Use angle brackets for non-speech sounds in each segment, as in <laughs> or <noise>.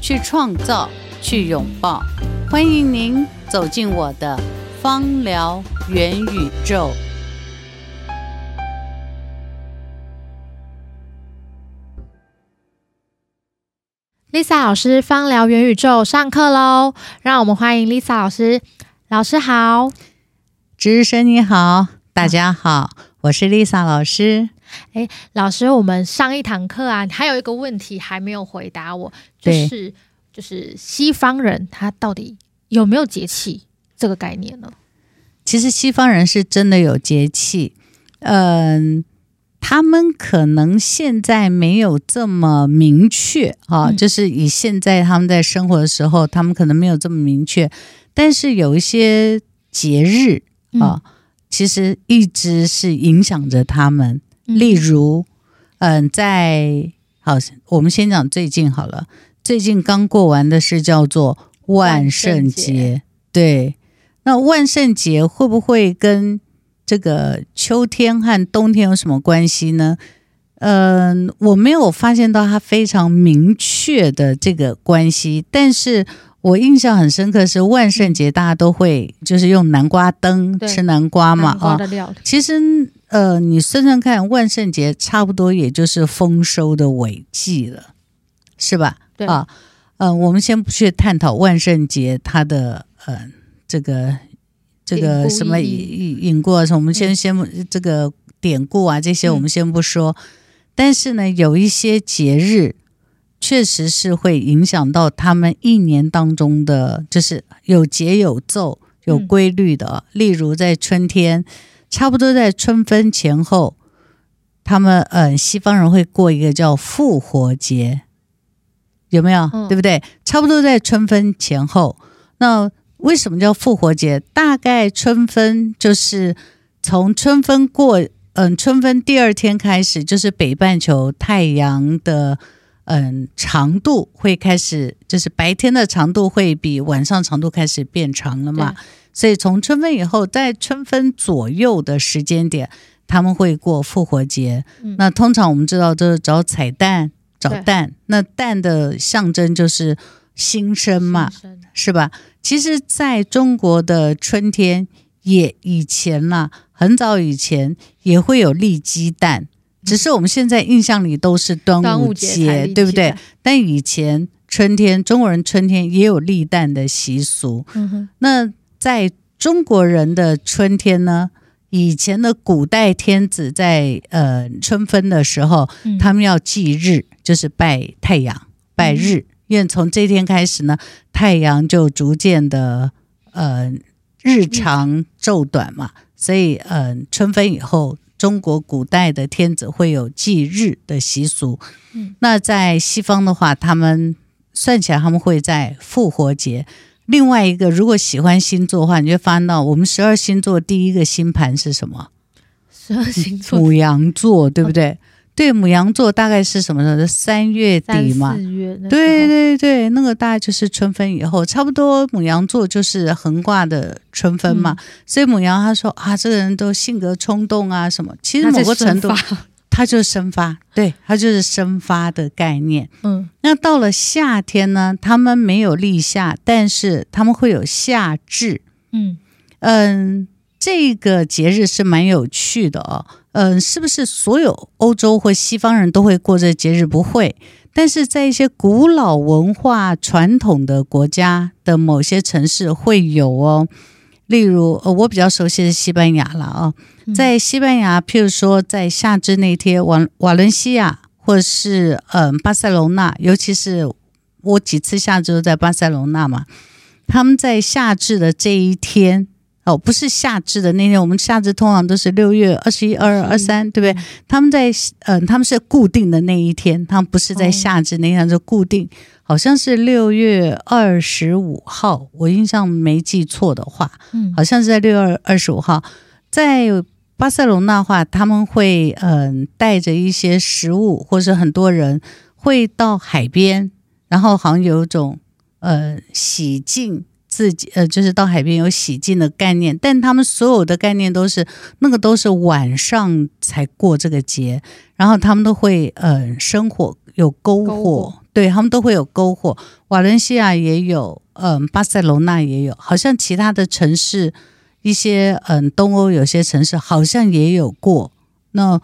去创造，去拥抱，欢迎您走进我的芳疗元宇宙。Lisa 老师芳疗元宇宙上课喽！让我们欢迎 Lisa 老师。老师好，值日生你好，大家好，我是 Lisa 老师。哎，老师，我们上一堂课啊，还有一个问题还没有回答我，就是就是西方人他到底有没有节气这个概念呢？其实西方人是真的有节气，嗯，他们可能现在没有这么明确啊，就是以现在他们在生活的时候，他们可能没有这么明确，但是有一些节日啊，其实一直是影响着他们。例如，嗯，在好，我们先讲最近好了。最近刚过完的是叫做万圣节，圣节对。那万圣节会不会跟这个秋天和冬天有什么关系呢？嗯，我没有发现到它非常明确的这个关系，但是我印象很深刻是万圣节大家都会就是用南瓜灯吃南瓜嘛啊，其实。呃，你算算看，万圣节差不多也就是丰收的尾季了，是吧？对啊，呃，我们先不去探讨万圣节它的呃这个这个什么引引过，我们先先这个典故啊这些我们先不说，嗯、但是呢，有一些节日确实是会影响到他们一年当中的，就是有节有奏有规律的，嗯、例如在春天。差不多在春分前后，他们呃西方人会过一个叫复活节，有没有？嗯、对不对？差不多在春分前后。那为什么叫复活节？大概春分就是从春分过，嗯、呃，春分第二天开始，就是北半球太阳的嗯、呃、长度会开始，就是白天的长度会比晚上长度开始变长了嘛。所以从春分以后，在春分左右的时间点，他们会过复活节。嗯、那通常我们知道，就是找彩蛋、找蛋。那蛋的象征就是新生嘛，生是吧？其实，在中国的春天，也以前啦，很早以前也会有立鸡蛋，只是我们现在印象里都是端午节，对不对？但以前春天，中国人春天也有立蛋的习俗。嗯、那在中国人的春天呢，以前的古代天子在呃春分的时候，嗯、他们要祭日，就是拜太阳、拜日，嗯、因为从这天开始呢，太阳就逐渐的呃日长昼短嘛，所以呃春分以后，中国古代的天子会有祭日的习俗。嗯、那在西方的话，他们算起来他们会在复活节。另外一个，如果喜欢星座的话，你就发现到我们十二星座第一个星盘是什么？十二星座，母羊座，对不对？哦、对，母羊座大概是什么呢？三月底嘛，四月。对对对，那个大概就是春分以后，差不多母羊座就是横挂的春分嘛。嗯、所以母羊他说啊，这个人都性格冲动啊，什么？其实某个程度。它就是生发，对，它就是生发的概念。嗯，那到了夏天呢，他们没有立夏，但是他们会有夏至。嗯嗯，这个节日是蛮有趣的哦。嗯，是不是所有欧洲或西方人都会过这节日？不会，但是在一些古老文化传统的国家的某些城市会有哦。例如，呃，我比较熟悉的西班牙了啊，在西班牙，譬如说在夏至那天，瓦瓦伦西亚或者是嗯巴塞隆纳，尤其是我几次夏至都在巴塞隆纳嘛，他们在夏至的这一天哦，不是夏至的那天，我们夏至通常都是六月二十一、二二、二三，对不对？他们在嗯、呃，他们是固定的那一天，他们不是在夏至那天，就固定，好像是六月二十五号，我印象没记错的话，嗯，好像是在六月二十五号，在巴塞罗那话，他们会嗯、呃、带着一些食物，或是很多人会到海边，然后好像有一种呃洗净。自己呃，就是到海边有洗净的概念，但他们所有的概念都是那个都是晚上才过这个节，然后他们都会呃生火有篝火，对他们都会有篝火。瓦伦西亚也有，嗯、呃，巴塞罗那也有，好像其他的城市一些嗯、呃、东欧有些城市好像也有过。那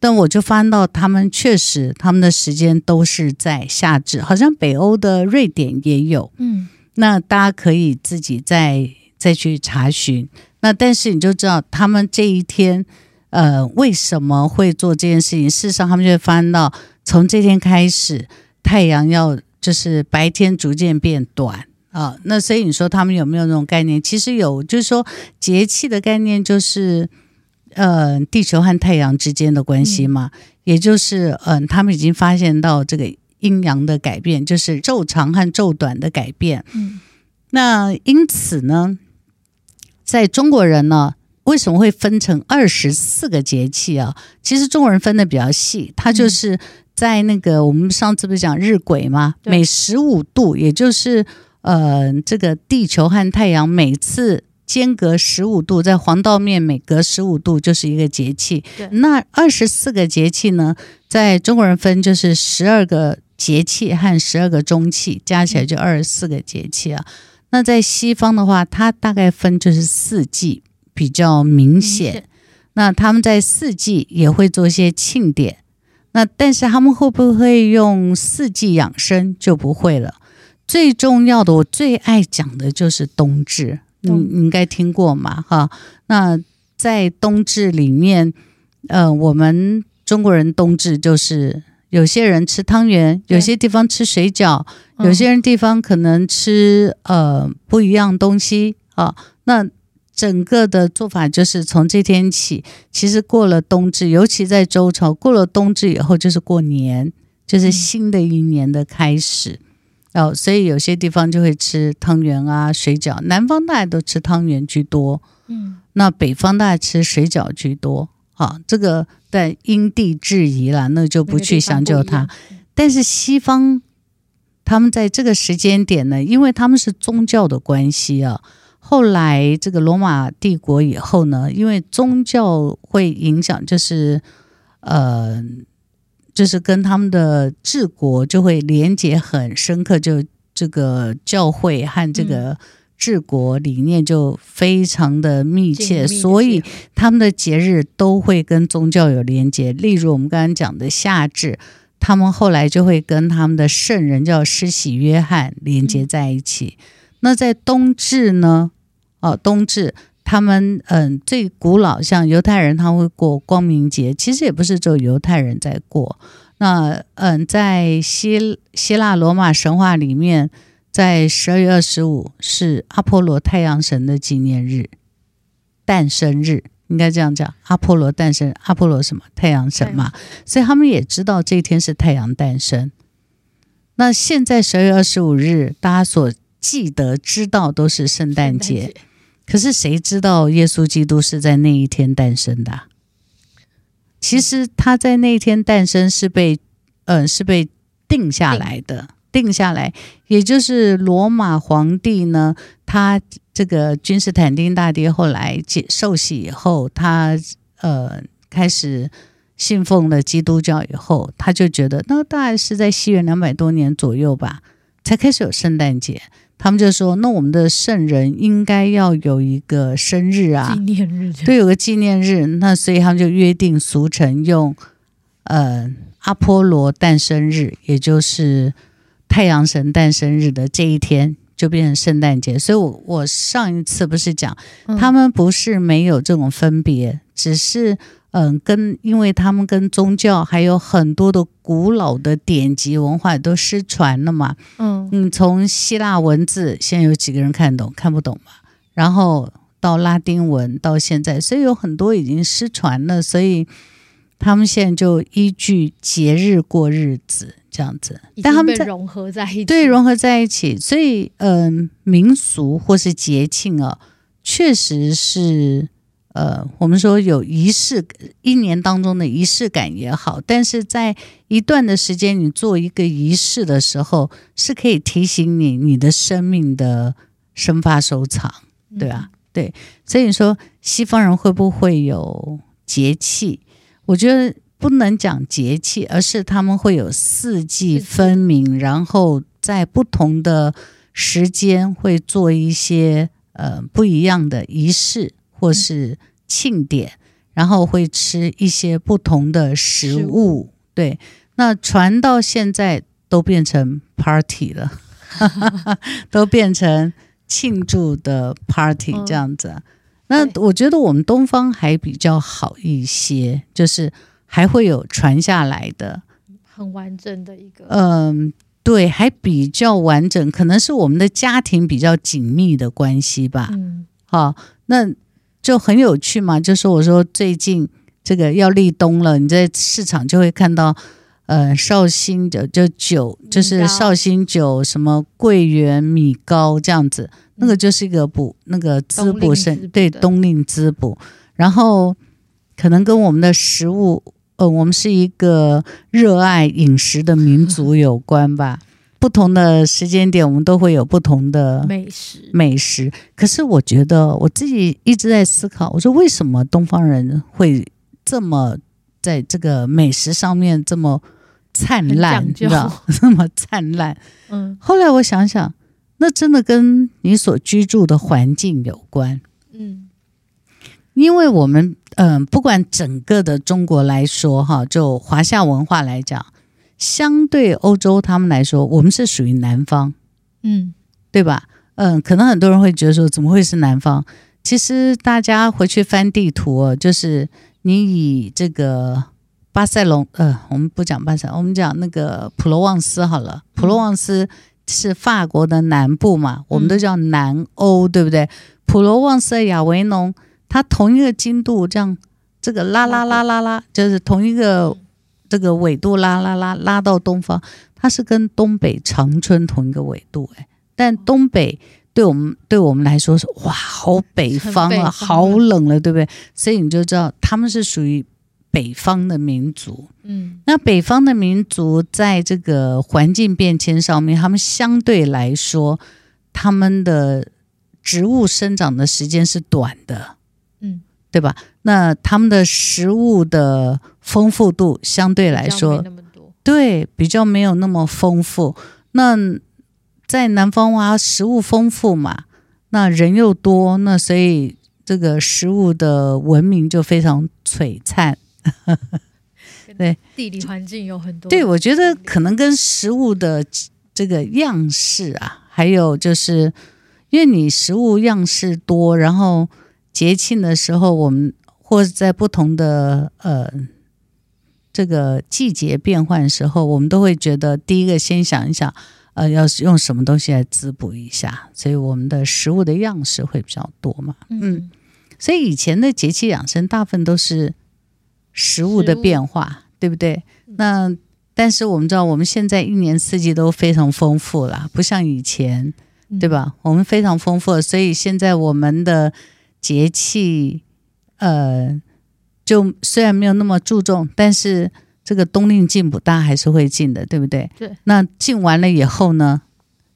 但我就翻到他们确实他们的时间都是在夏至，好像北欧的瑞典也有，嗯。那大家可以自己再再去查询。那但是你就知道他们这一天，呃，为什么会做这件事情？事实上，他们就会翻到从这天开始，太阳要就是白天逐渐变短啊。那所以你说他们有没有那种概念？其实有，就是说节气的概念就是呃，地球和太阳之间的关系嘛，也就是嗯、他们已经发现到这个。阴阳的改变就是昼长和昼短的改变。嗯，那因此呢，在中国人呢，为什么会分成二十四个节气啊？其实中国人分的比较细，它就是在那个我们上次不是讲日晷吗？嗯、每十五度，也就是呃，这个地球和太阳每次间隔十五度，在黄道面每隔十五度就是一个节气。对，那二十四个节气呢，在中国人分就是十二个。节气和十二个中气加起来就二十四个节气啊。那在西方的话，它大概分就是四季比较明显。那他们在四季也会做一些庆典。那但是他们会不会用四季养生就不会了。最重要的，我最爱讲的就是冬至。你你应该听过嘛？哈。那在冬至里面，呃，我们中国人冬至就是。有些人吃汤圆，有些地方吃水饺，对有些人地方可能吃呃不一样东西啊。那整个的做法就是从这天起，其实过了冬至，尤其在周朝过了冬至以后就是过年，就是新的一年的开始。哦、所以有些地方就会吃汤圆啊、水饺。南方大家都吃汤圆居多，嗯，那北方大家吃水饺居多。好，这个。但因地制宜了，那就不去详究它。但是西方他们在这个时间点呢，因为他们是宗教的关系啊。后来这个罗马帝国以后呢，因为宗教会影响，就是呃，就是跟他们的治国就会连接很深刻，就这个教会和这个。嗯治国理念就非常的密切，所以他们的节日都会跟宗教有连接。例如我们刚刚讲的夏至，他们后来就会跟他们的圣人叫施洗约翰连接在一起。嗯、那在冬至呢？哦，冬至他们嗯最古老，像犹太人他会过光明节，其实也不是只有犹太人在过。那嗯，在希希腊罗马神话里面。在十二月二十五是阿波罗太阳神的纪念日，诞生日应该这样讲。阿波罗诞生，阿波罗什么？太阳神嘛，所以他们也知道这一天是太阳诞生。那现在十二月二十五日，大家所记得、知道都是圣诞节，可是谁知道耶稣基督是在那一天诞生的？其实他在那一天诞生是被，嗯、呃，是被定下来的。定下来，也就是罗马皇帝呢，他这个君士坦丁大帝后来解受洗以后，他呃开始信奉了基督教以后，他就觉得那大概是在西元两百多年左右吧，才开始有圣诞节。他们就说，那我们的圣人应该要有一个生日啊，纪念日，对，有个纪念日。那所以他们就约定俗成，用呃阿波罗诞生日，也就是。太阳神诞生日的这一天就变成圣诞节，所以我我上一次不是讲，他们不是没有这种分别，只是嗯，跟因为他们跟宗教还有很多的古老的典籍文化都失传了嘛，嗯，从希腊文字现在有几个人看懂看不懂嘛？然后到拉丁文，到现在，所以有很多已经失传了，所以他们现在就依据节日过日子这样子，但他们融合在一起，对，融合在一起，所以嗯、呃，民俗或是节庆啊，确实是。呃，我们说有仪式，一年当中的仪式感也好，但是在一段的时间，你做一个仪式的时候，是可以提醒你你的生命的生发收藏，对吧？嗯、对，所以你说西方人会不会有节气？我觉得不能讲节气，而是他们会有四季分明，然后在不同的时间会做一些呃不一样的仪式。或是庆典，然后会吃一些不同的食物，对，那传到现在都变成 party 了，<laughs> 都变成庆祝的 party 这样子。嗯、那我觉得我们东方还比较好一些，就是还会有传下来的很完整的一个，嗯，对，还比较完整，可能是我们的家庭比较紧密的关系吧。嗯，好，那。就很有趣嘛，就是我说最近这个要立冬了，你在市场就会看到，呃，绍兴的就酒就是绍兴酒，什么桂圆米糕这样子，那个就是一个补那个滋补身，对，冬令滋补。然后可能跟我们的食物，呃，我们是一个热爱饮食的民族 <laughs> 有关吧。不同的时间点，我们都会有不同的美食。美食，可是我觉得我自己一直在思考，我说为什么东方人会这么在这个美食上面这么灿烂，你知道 <laughs> 这么灿烂？嗯。后来我想想，那真的跟你所居住的环境有关。嗯。因为我们，嗯、呃，不管整个的中国来说，哈，就华夏文化来讲。相对欧洲他们来说，我们是属于南方，嗯，对吧？嗯，可能很多人会觉得说，怎么会是南方？其实大家回去翻地图哦，就是你以这个巴塞隆，呃，我们不讲巴塞，我们讲那个普罗旺斯好了。普罗旺斯是法国的南部嘛，我们都叫南欧，对不对？普罗旺斯、亚维农，它同一个经度，这样这个拉拉拉拉拉，就是同一个。这个纬度拉拉拉拉到东方，它是跟东北长春同一个纬度哎，但东北对我们对我们来说是哇，好北方啊，好冷了，对不对？所以你就知道他们是属于北方的民族。嗯，那北方的民族在这个环境变迁上面，他们相对来说，他们的植物生长的时间是短的。嗯。对吧？那他们的食物的丰富度相对来说，对，比较没有那么丰富。那在南方啊，食物丰富嘛，那人又多，那所以这个食物的文明就非常璀璨。对，地理环境有很多。对，我觉得可能跟食物的这个样式啊，还有就是因为你食物样式多，然后。节庆的时候，我们或者在不同的呃这个季节变换的时候，我们都会觉得第一个先想一想，呃，要用什么东西来滋补一下，所以我们的食物的样式会比较多嘛。嗯，嗯，所以以前的节气养生大部分都是食物的变化，对不对？那但是我们知道，我们现在一年四季都非常丰富了，不像以前，对吧？我们非常丰富，所以现在我们的。节气，呃，就虽然没有那么注重，但是这个冬令进补大家还是会进的，对不对？对。那进完了以后呢，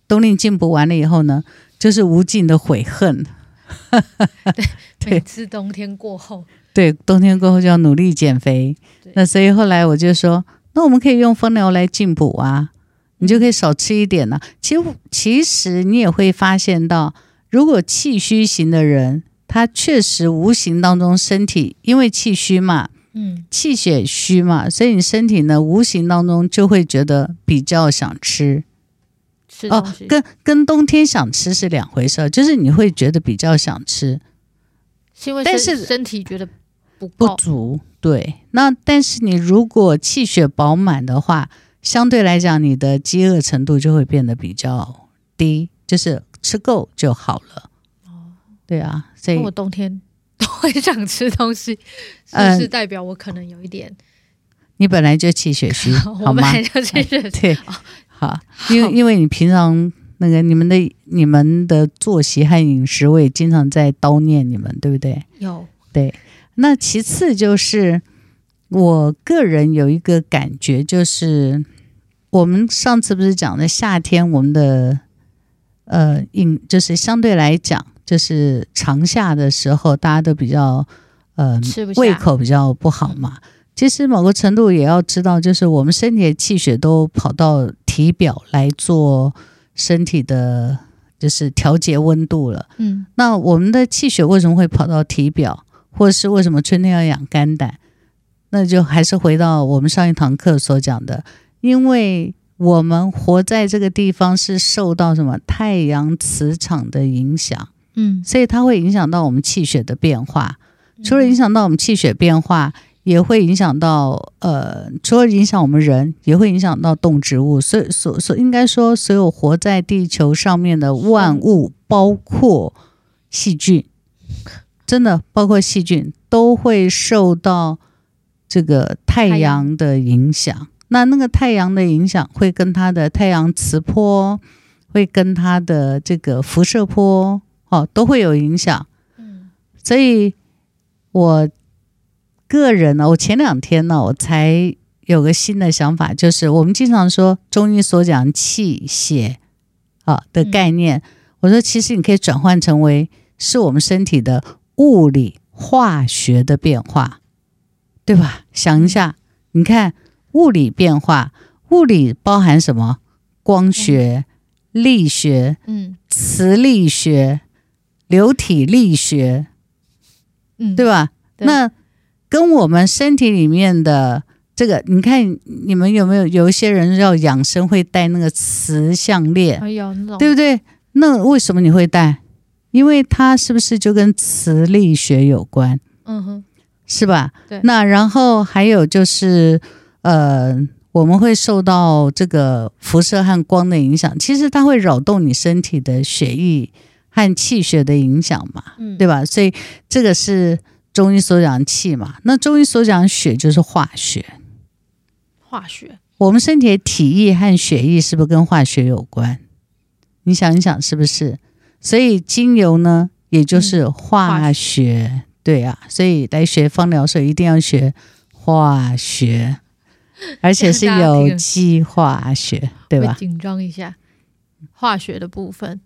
冬令进补完了以后呢，就是无尽的悔恨。<laughs> 对，每次冬天过后，对，冬天过后就要努力减肥。那所以后来我就说，那我们可以用蜂疗来进补啊，你就可以少吃一点了。其实，其实你也会发现到，如果气虚型的人。他确实无形当中身体因为气虚嘛，嗯，气血虚嘛，所以你身体呢无形当中就会觉得比较想吃，吃哦，跟跟冬天想吃是两回事，就是你会觉得比较想吃，是因为但是身体觉得不不足，对，那但是你如果气血饱满的话，相对来讲你的饥饿程度就会变得比较低，就是吃够就好了。对啊，所以我冬天 <laughs> 都会想吃东西，是不是代表我可能有一点？呃、你本来就气血虚，<laughs> 好吗？我本来就气血虚，对，好，好，因为因为你平常那个你们的你们的作息和饮食，我也经常在叨念你们，对不对？有，对。那其次就是，我个人有一个感觉，就是我们上次不是讲的夏天，我们的呃饮就是相对来讲，就是长夏的时候，大家都比较呃胃口比较不好嘛。其实某个程度也要知道，就是我们身体的气血都跑到体表来做身体的，就是调节温度了。嗯，那我们的气血为什么会跑到体表？或是为什么春天要养肝胆？那就还是回到我们上一堂课所讲的，因为我们活在这个地方是受到什么太阳磁场的影响，嗯，所以它会影响到我们气血的变化。除了影响到我们气血变化，也会影响到呃，除了影响我们人，也会影响到动植物。所以，所所应该说，所有活在地球上面的万物，包括细菌。真的，包括细菌都会受到这个太阳的影响。那那个太阳的影响会跟它的太阳磁波，会跟它的这个辐射波，哦，都会有影响。嗯，所以我个人呢，我前两天呢，我才有个新的想法，就是我们经常说中医所讲气血啊的概念，我说其实你可以转换成为是我们身体的。物理化学的变化，对吧？想一下，你看物理变化，物理包含什么？光学、力学、嗯，磁力学、流体力学，嗯，对吧？对。那跟我们身体里面的这个，你看你们有没有有一些人要养生会戴那个磁项链？哎呦，对不对？那为什么你会戴？因为它是不是就跟磁力学有关？嗯哼，是吧？对。那然后还有就是，呃，我们会受到这个辐射和光的影响，其实它会扰动你身体的血液和气血的影响嘛，嗯，对吧？所以这个是中医所讲气嘛。那中医所讲血就是化学，化学。我们身体的体液和血液是不是跟化学有关？你想一想，是不是？所以精油呢，也就是化学，嗯、化学对啊。所以来学芳疗的时候，一定要学化学，而且是 <laughs> 有机化学，对吧？紧张一下，化学的部分，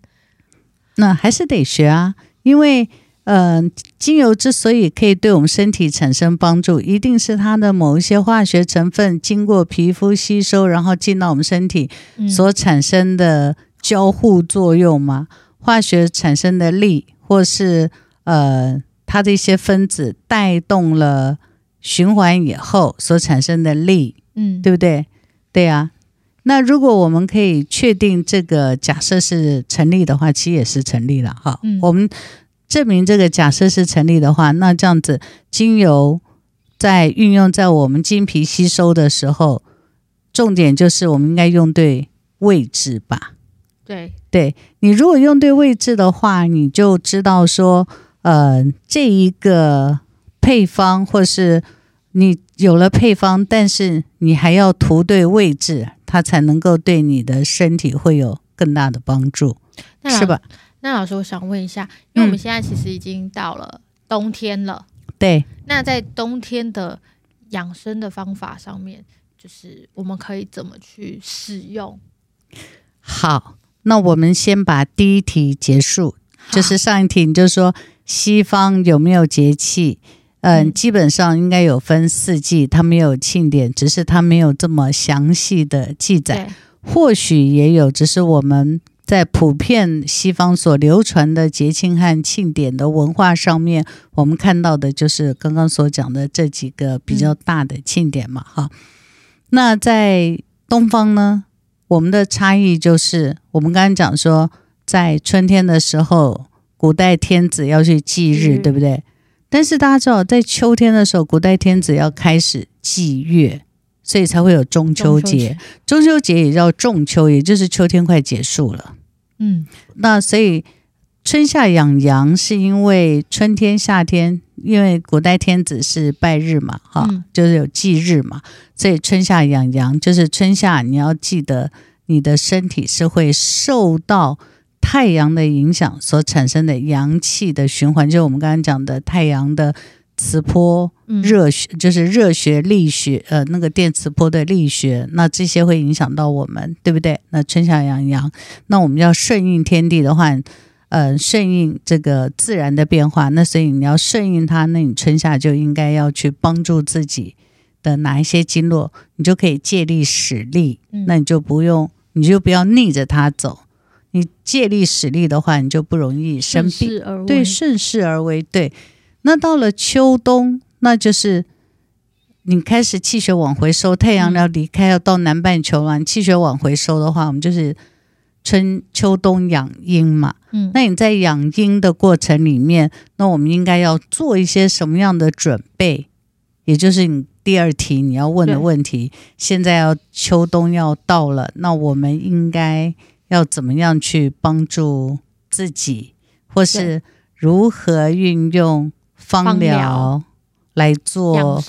那还是得学啊。因为，嗯、呃，精油之所以可以对我们身体产生帮助，一定是它的某一些化学成分经过皮肤吸收，然后进到我们身体所产生的交互作用嘛。嗯化学产生的力，或是呃，它的一些分子带动了循环以后所产生的力，嗯，对不对？对啊。那如果我们可以确定这个假设是成立的话，其实也是成立了哈。嗯，我们证明这个假设是成立的话，那这样子精油在运用在我们经皮吸收的时候，重点就是我们应该用对位置吧。对，对，你如果用对位置的话，你就知道说，呃，这一个配方，或是你有了配方，但是你还要涂对位置，它才能够对你的身体会有更大的帮助，是吧？那老师，我想问一下，因为我们现在其实已经到了冬天了，嗯、对，那在冬天的养生的方法上面，就是我们可以怎么去使用？好。那我们先把第一题结束，就是上一题，你就说西方有没有节气？嗯，嗯，基本上应该有分四季，它没有庆典，只是它没有这么详细的记载。或许也有，只是我们在普遍西方所流传的节庆和庆典的文化上面，我们看到的就是刚刚所讲的这几个比较大的庆典嘛。哈、嗯，那在东方呢？我们的差异就是，我们刚刚讲说，在春天的时候，古代天子要去祭日，嗯、对不对？但是大家知道，在秋天的时候，古代天子要开始祭月，所以才会有中秋节。中秋节也叫仲秋，也就是秋天快结束了。嗯，那所以春夏养阳是因为春天、夏天，因为古代天子是拜日嘛，哈、嗯，就是有祭日嘛，所以春夏养阳就是春夏你要记得你的身体是会受到太阳的影响所产生的阳气的循环，就是我们刚刚讲的太阳的。磁波热学就是热学力学，呃，那个电磁波的力学，那这些会影响到我们，对不对？那春夏养阳，那我们要顺应天地的话，呃，顺应这个自然的变化，那所以你要顺应它，那你春夏就应该要去帮助自己的哪一些经络，你就可以借力使力，那你就不用，你就不要逆着它走，你借力使力的话，你就不容易生病，顺势而为，对，顺势而为，对。那到了秋冬，那就是你开始气血往回收，太阳要离开，要到南半球了。你气血往回收的话，我们就是春秋冬养阴嘛。嗯，那你在养阴的过程里面，那我们应该要做一些什么样的准备？也就是你第二题你要问的问题。现在要秋冬要到了，那我们应该要怎么样去帮助自己，或是如何运用？芳疗来做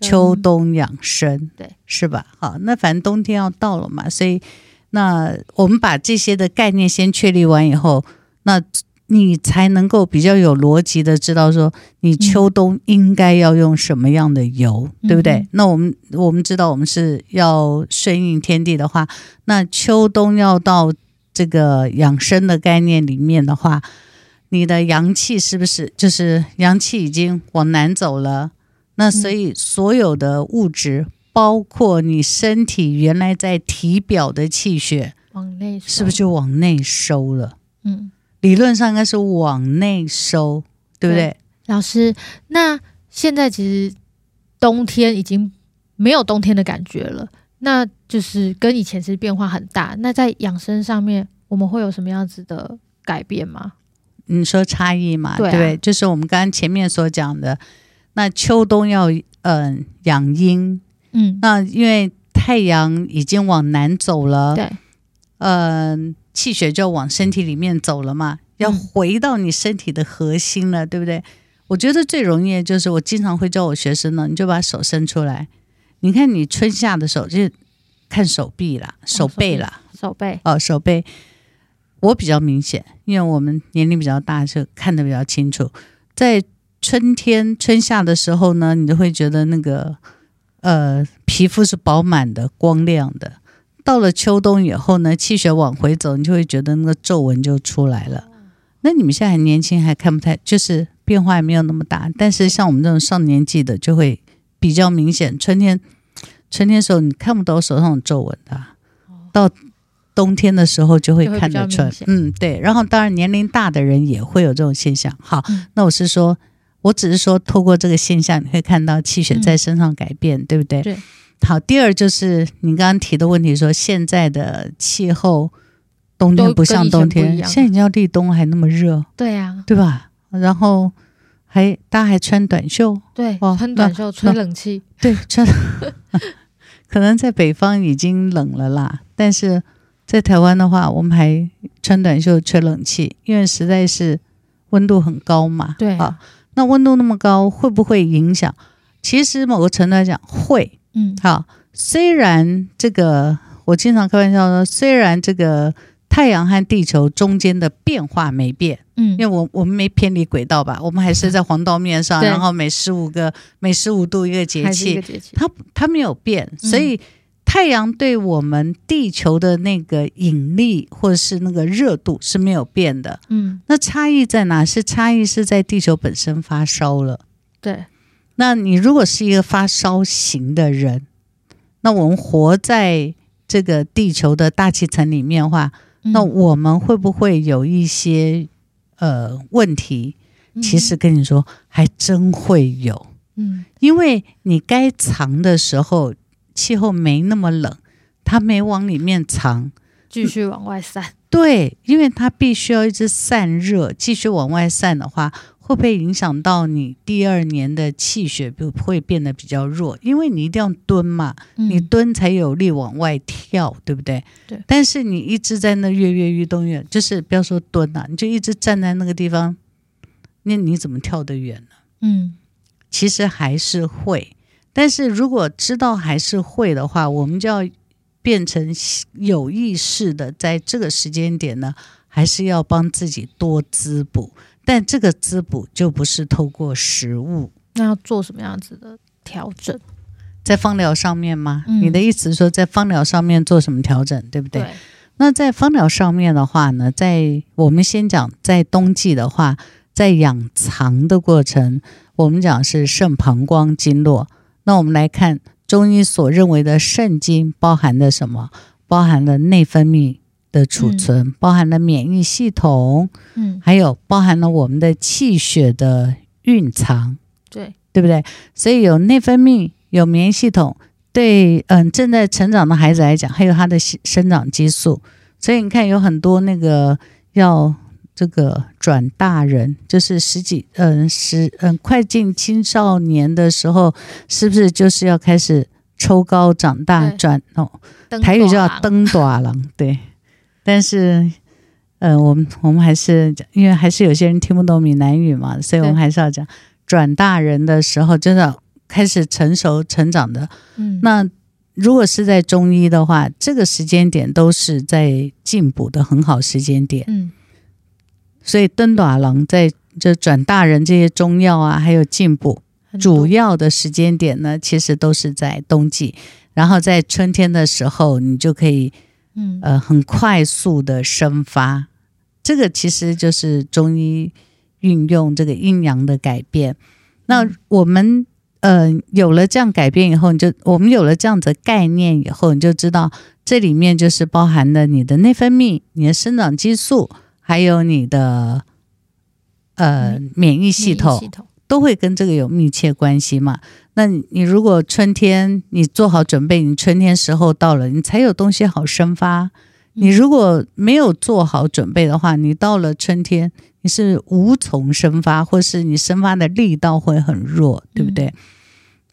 秋冬养生，对，是吧？好，那反正冬天要到了嘛，所以那我们把这些的概念先确立完以后，那你才能够比较有逻辑的知道说，你秋冬应该要用什么样的油，嗯、对不对？嗯、那我们我们知道，我们是要顺应天地的话，那秋冬要到这个养生的概念里面的话。你的阳气是不是就是阳气已经往南走了？那所以所有的物质，嗯、包括你身体原来在体表的气血，往内是不是就往内收了？嗯，理论上应该是往内收，对不对？对，老师，那现在其实冬天已经没有冬天的感觉了，那就是跟以前其实变化很大。那在养生上面，我们会有什么样子的改变吗？你说差异嘛？对，啊、对，就是我们刚刚前面所讲的，那秋冬要嗯、呃、养阴，嗯，那因为太阳已经往南走了，对，嗯、呃，气血就往身体里面走了嘛，要回到你身体的核心了，嗯、对不对？我觉得最容易的就是我经常会教我学生呢，你就把手伸出来，你看你春夏的手就看手臂啦，手背啦，哦、手背哦，手背。我比较明显，因为我们年龄比较大，就看得比较清楚。在春天、春夏的时候呢，你就会觉得那个呃皮肤是饱满的、光亮的。到了秋冬以后呢，气血往回走，你就会觉得那个皱纹就出来了。那你们现在还年轻，还看不太，就是变化也没有那么大。但是像我们这种上年纪的，就会比较明显。春天，春天的时候你看不到手上的皱纹的，到。冬天的时候就会看得出来，嗯，对。然后当然年龄大的人也会有这种现象。好，嗯、那我是说，我只是说透过这个现象，你会看到气血在身上改变，嗯、对不对？对。好，第二就是你刚刚提的问题说，说现在的气候冬天不像冬天，现在已经要立冬还那么热，对呀、啊，对吧？然后还大家还穿短袖，对，哦，穿短袖吹冷气，<laughs> 对，穿。可能在北方已经冷了啦，但是。在台湾的话，我们还穿短袖吹冷气，因为实在是温度很高嘛。对啊，那温度那么高，会不会影响？其实某个程度来讲会。嗯，好，虽然这个我经常开玩笑说，虽然这个太阳和地球中间的变化没变，嗯，因为我我们没偏离轨道吧，我们还是在黄道面上，然后每十五个每十五度一个节气，它它没有变，所以。嗯太阳对我们地球的那个引力或者是那个热度是没有变的，嗯，那差异在哪？是差异是在地球本身发烧了。对，那你如果是一个发烧型的人，那我们活在这个地球的大气层里面的话，嗯、那我们会不会有一些呃问题？其实跟你说，还真会有，嗯，因为你该藏的时候。气候没那么冷，它没往里面藏，继续往外散。对，因为它必须要一直散热，继续往外散的话，会不会影响到你第二年的气血不会变得比较弱？因为你一定要蹲嘛，嗯、你蹲才有力往外跳，对不对？对。但是你一直在那跃跃欲动越，就是不要说蹲了、啊，你就一直站在那个地方，那你怎么跳得远呢？嗯，其实还是会，但是如果知道还是会的话，我们就要变成有意识的，在这个时间点呢，还是要帮自己多滋补。但这个滋补就不是透过食物，那要做什么样子的调整？在芳疗上面吗？嗯、你的意思是说在芳疗上面做什么调整，对不对？对。那在芳疗上面的话呢，在我们先讲，在冬季的话，在养藏的过程，我们讲是肾膀胱经络。那我们来看中医所认为的肾经包含的什么？包含了内分泌。的储存、嗯、包含了免疫系统，嗯，还有包含了我们的气血的蕴藏，对，对不对？所以有内分泌，有免疫系统，对，嗯，正在成长的孩子来讲，还有他的生长激素。所以你看，有很多那个要这个转大人，就是十几，嗯，十，嗯，快进青少年的时候，是不是就是要开始抽高长大转哦？台语叫登短郎，对。但是，呃，我们我们还是因为还是有些人听不懂闽南语嘛，所以我们还是要讲转大人的时候，真的开始成熟成长的。嗯，那如果是在中医的话，这个时间点都是在进补的很好时间点。嗯，所以登大郎在这转大人这些中药啊，还有进补主要的时间点呢，其实都是在冬季。然后在春天的时候，你就可以。嗯，呃，很快速的生发，这个其实就是中医运用这个阴阳的改变。那我们呃有了这样改变以后，你就我们有了这样子的概念以后，你就知道这里面就是包含了你的内分泌、你的生长激素，还有你的呃。免疫系统都会跟这个有密切关系嘛？那你如果春天你做好准备，你春天时候到了，你才有东西好生发。你如果没有做好准备的话，你到了春天你是无从生发，或是你生发的力道会很弱，对不对？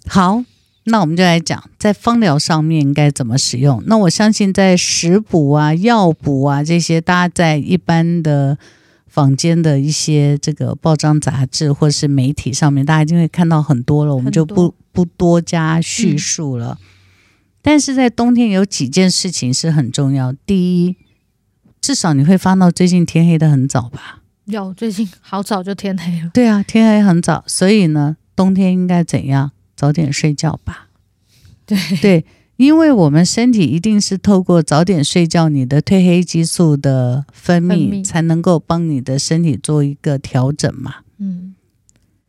好，那我们就来讲在芳疗上面应该怎么使用。那我相信在食补啊、药补啊这些，大家在一般的。坊间的一些这个报章杂志或是媒体上面，大家已经会看到很多了，我们就不不多加叙述了。嗯。但是在冬天有几件事情是很重要。第一，至少你会发到最近天黑的很早吧？有，最近好早就天黑了。对啊，天黑很早，所以呢，冬天应该怎样？早点睡觉吧。对对。因为我们身体一定是透过早点睡觉，你的褪黑激素的分泌，才能够帮你的身体做一个调整嘛。嗯，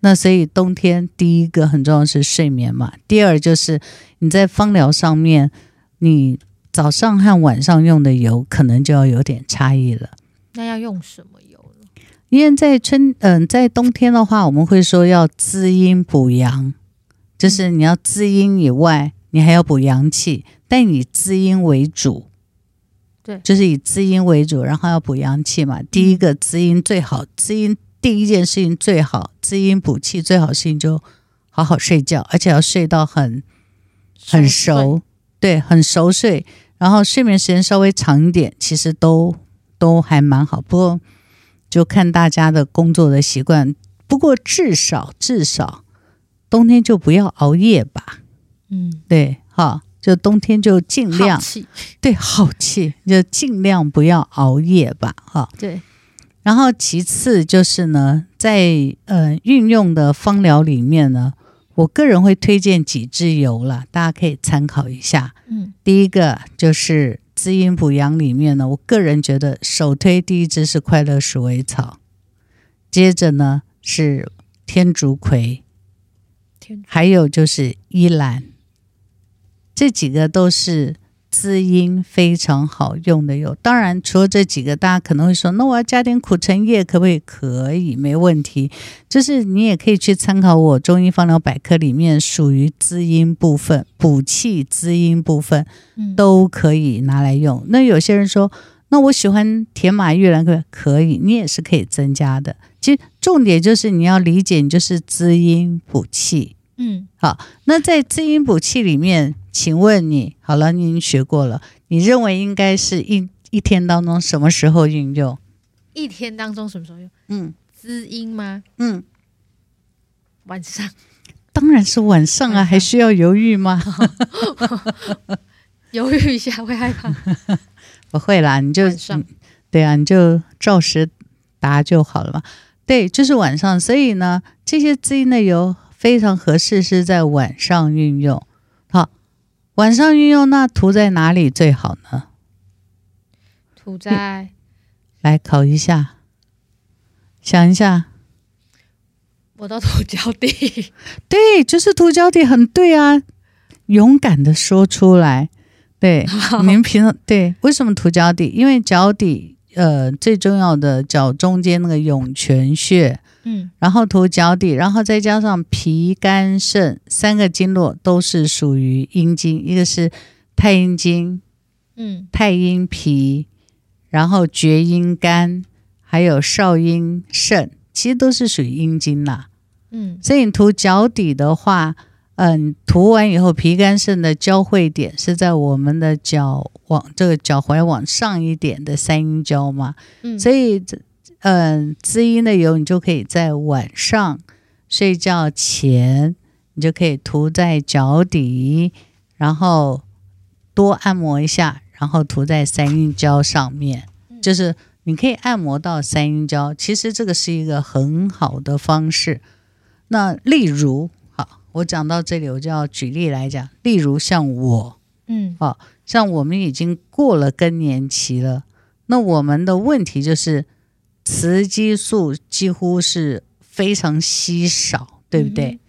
那所以冬天第一个很重要是睡眠嘛。第二就是你在芳疗上面，你早上和晚上用的油可能就要有点差异了。那要用什么油呢？因为在春，嗯、呃，在冬天的话，我们会说要滋阴补阳，就是你要滋阴以外。你还要补阳气，但以滋阴为主，对，就是以滋阴为主，然后要补阳气嘛。第一个滋阴最好，滋阴第一件事情最好，滋阴补气最好事情就好好睡觉，而且要睡到很很熟，对，很熟睡，然后睡眠时间稍微长一点，其实都都还蛮好。不过就看大家的工作的习惯，不过至少至少冬天就不要熬夜吧。嗯，对，哈，就冬天就尽量，气 <laughs> 对，好气就尽量不要熬夜吧，哈。对，然后其次就是呢，在呃运用的芳疗里面呢，我个人会推荐几支油啦，大家可以参考一下。嗯，第一个就是滋阴补阳里面呢，我个人觉得首推第一支是快乐鼠尾草，接着呢是天竺葵，天竺还有就是依兰。这几个都是滋阴非常好用的油。当然，除了这几个，大家可能会说，那我要加点苦橙叶，可不可以？可以，没问题。就是你也可以去参考我中医方疗百科里面属于滋阴部分、补气滋阴部分，都可以拿来用。嗯、那有些人说，那我喜欢甜马玉兰，可可以，你也是可以增加的。其实重点就是你要理解，你就是滋阴补气。嗯，好，那在滋阴补气里面，请问你好了，你已经学过了，你认为应该是一一天当中什么时候运用？一天当中什么时候用？嗯，滋阴吗？嗯，晚上。当然是晚上啊，还需要犹豫吗？<laughs> 犹豫一下会害怕？<laughs> 不会啦，你就对啊，你就照实答就好了嘛。对，就是晚上。所以呢，这些滋阴的油非常合适是在晚上运用。好，晚上运用，那涂在哪里最好呢？涂在，来考一下，想一下。我都涂脚底，<laughs> 对，就是涂脚底，很对啊，勇敢的说出来。对，您平常对为什么涂脚底？因为脚底呃最重要的脚中间那个涌泉穴，嗯，然后涂脚底，然后再加上脾肝肾三个经络都是属于阴经，一个是太阴经，嗯，太阴脾，然后厥阴肝，还有少阴肾。其实都是属于阴经啦，嗯，所以你涂脚底的话，嗯，涂完以后，脾肝肾的交汇点是在我们的脚往这个脚踝往上一点的三阴交嘛，嗯，所以这嗯滋阴的油你就可以在晚上睡觉前，你就可以涂在脚底，然后多按摩一下，然后涂在三阴交上面，就是。你可以按摩到三阴交，其实这个是一个很好的方式。那例如，好，我讲到这里，我就要举例来讲。例如像我，嗯，好，像我们已经过了更年期了，那我们的问题就是雌激素几乎是非常稀少，对不对？嗯、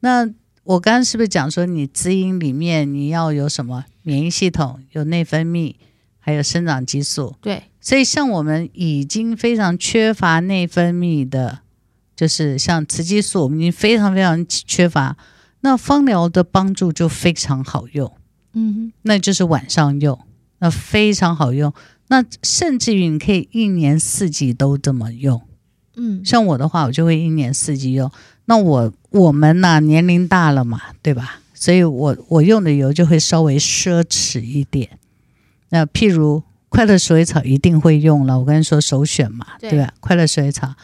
那我刚刚是不是讲说，你滋阴里面你要有什么？免疫系统，有内分泌，还有生长激素，对。所以，像我们已经非常缺乏内分泌的，就是像雌激素，我们已经非常非常缺乏。那芳疗的帮助就非常好用，嗯哼，那就是晚上用，那非常好用。那甚至于你可以一年四季都这么用，嗯，像我的话，我就会一年四季用。那我我们呢、啊，年龄大了嘛，对吧？所以我我用的油就会稍微奢侈一点。那譬如。快乐鼠尾草一定会用了，我跟你说首选嘛，对，对吧？快乐鼠尾草，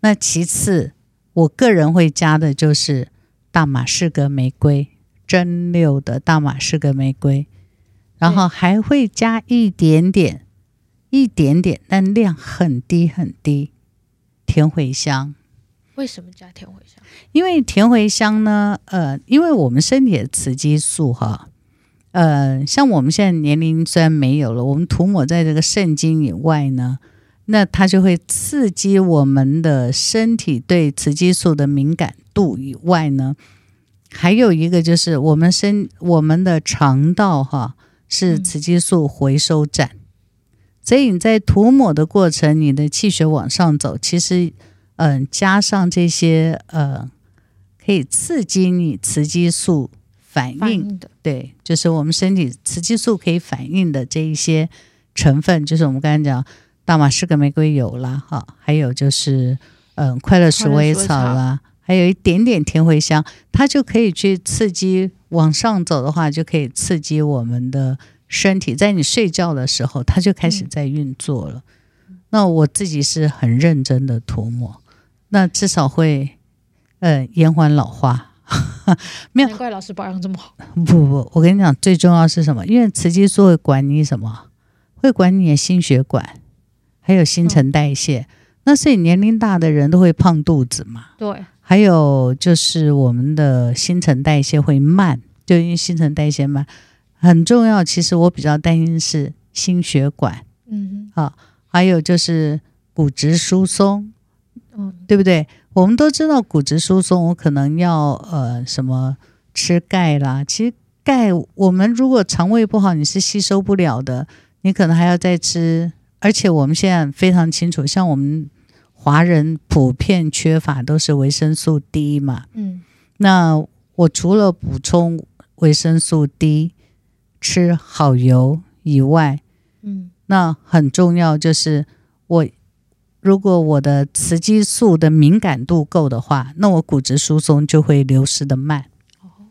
那其次我个人会加的就是大马士革玫瑰，蒸馏的大马士革玫瑰，然后还会加一点点，一点点，但量很低很低，甜茴香。为什么加甜茴香？因为甜茴香呢，呃，因为我们身体的雌激素哈。呃，像我们现在年龄虽然没有了，我们涂抹在这个肾经以外呢，那它就会刺激我们的身体对雌激素的敏感度以外呢，还有一个就是我们身我们的肠道哈是雌激素回收站，嗯、所以你在涂抹的过程，你的气血往上走，其实嗯、呃，加上这些呃，可以刺激你雌激素。反应，反应的对，就是我们身体雌激素可以反应的这一些成分，就是我们刚才讲大马士革玫瑰油啦，哈，还有就是嗯快乐鼠尾草啦，还有一点点甜茴香，它就可以去刺激往上走的话，就可以刺激我们的身体，在你睡觉的时候，它就开始在运作了。嗯、那我自己是很认真的涂抹，那至少会嗯延缓老化。<laughs> 没有，难怪老师保养这么好。不不，我跟你讲，最重要是什么？因为雌激素会管你什么？会管你的心血管，还有新陈代谢。嗯、那所以年龄大的人都会胖肚子嘛？对。还有就是我们的新陈代谢会慢，就因为新陈代谢慢很重要。其实我比较担心是心血管，嗯哼，啊，还有就是骨质疏松，嗯，对不对？我们都知道骨质疏松，我可能要呃什么吃钙啦。其实钙，我们如果肠胃不好，你是吸收不了的，你可能还要再吃。而且我们现在非常清楚，像我们华人普遍缺乏都是维生素 D 嘛。嗯。那我除了补充维生素 D，吃好油以外，嗯，那很重要就是我。如果我的雌激素的敏感度够的话，那我骨质疏松就会流失的慢。哦，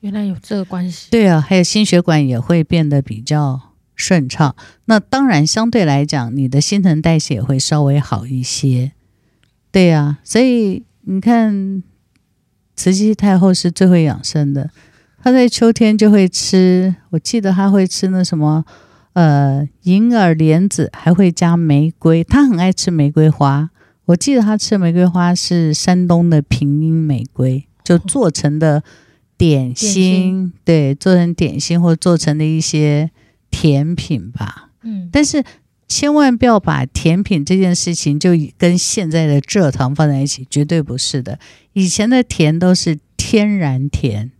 原来有这个关系。对啊，还有心血管也会变得比较顺畅。那当然，相对来讲，你的新陈代谢也会稍微好一些。对啊，所以你看，慈禧太后是最会养生的。她在秋天就会吃，我记得他会吃那什么。呃，银耳莲子还会加玫瑰，他很爱吃玫瑰花。我记得他吃玫瑰花是山东的平阴玫瑰，就做成的点心，对，做成点心或做成的一些甜品吧。嗯，但是千万不要把甜品这件事情就跟现在的蔗糖放在一起，绝对不是的。以前的甜都是天然甜，嗯，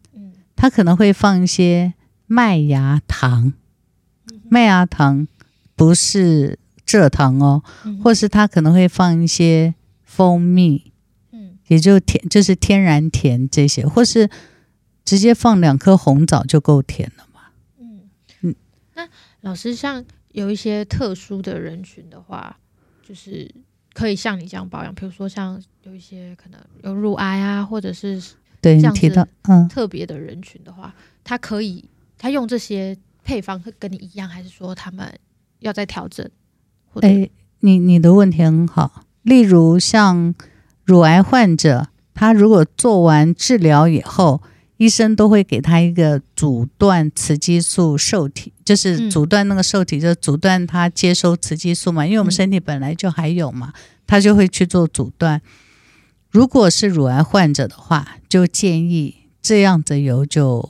它可能会放一些麦芽糖。麦芽糖不是蔗糖哦，嗯、或是它可能会放一些蜂蜜，嗯，也就甜，就是天然甜这些，或是直接放两颗红枣就够甜了嘛。嗯嗯，那老师像有一些特殊的人群的话，就是可以像你这样保养，比如说像有一些可能有乳癌啊，或者是对你提到嗯特别的人群的话，他可以他用这些。配方会跟你一样，还是说他们要再调整？哎，你你的问题很好。例如像乳癌患者，他如果做完治疗以后，医生都会给他一个阻断雌激素受体，就是阻断那个受体，嗯、就阻断他接收雌激素嘛。因为我们身体本来就还有嘛，他就会去做阻断。如果是乳癌患者的话，就建议这样子油就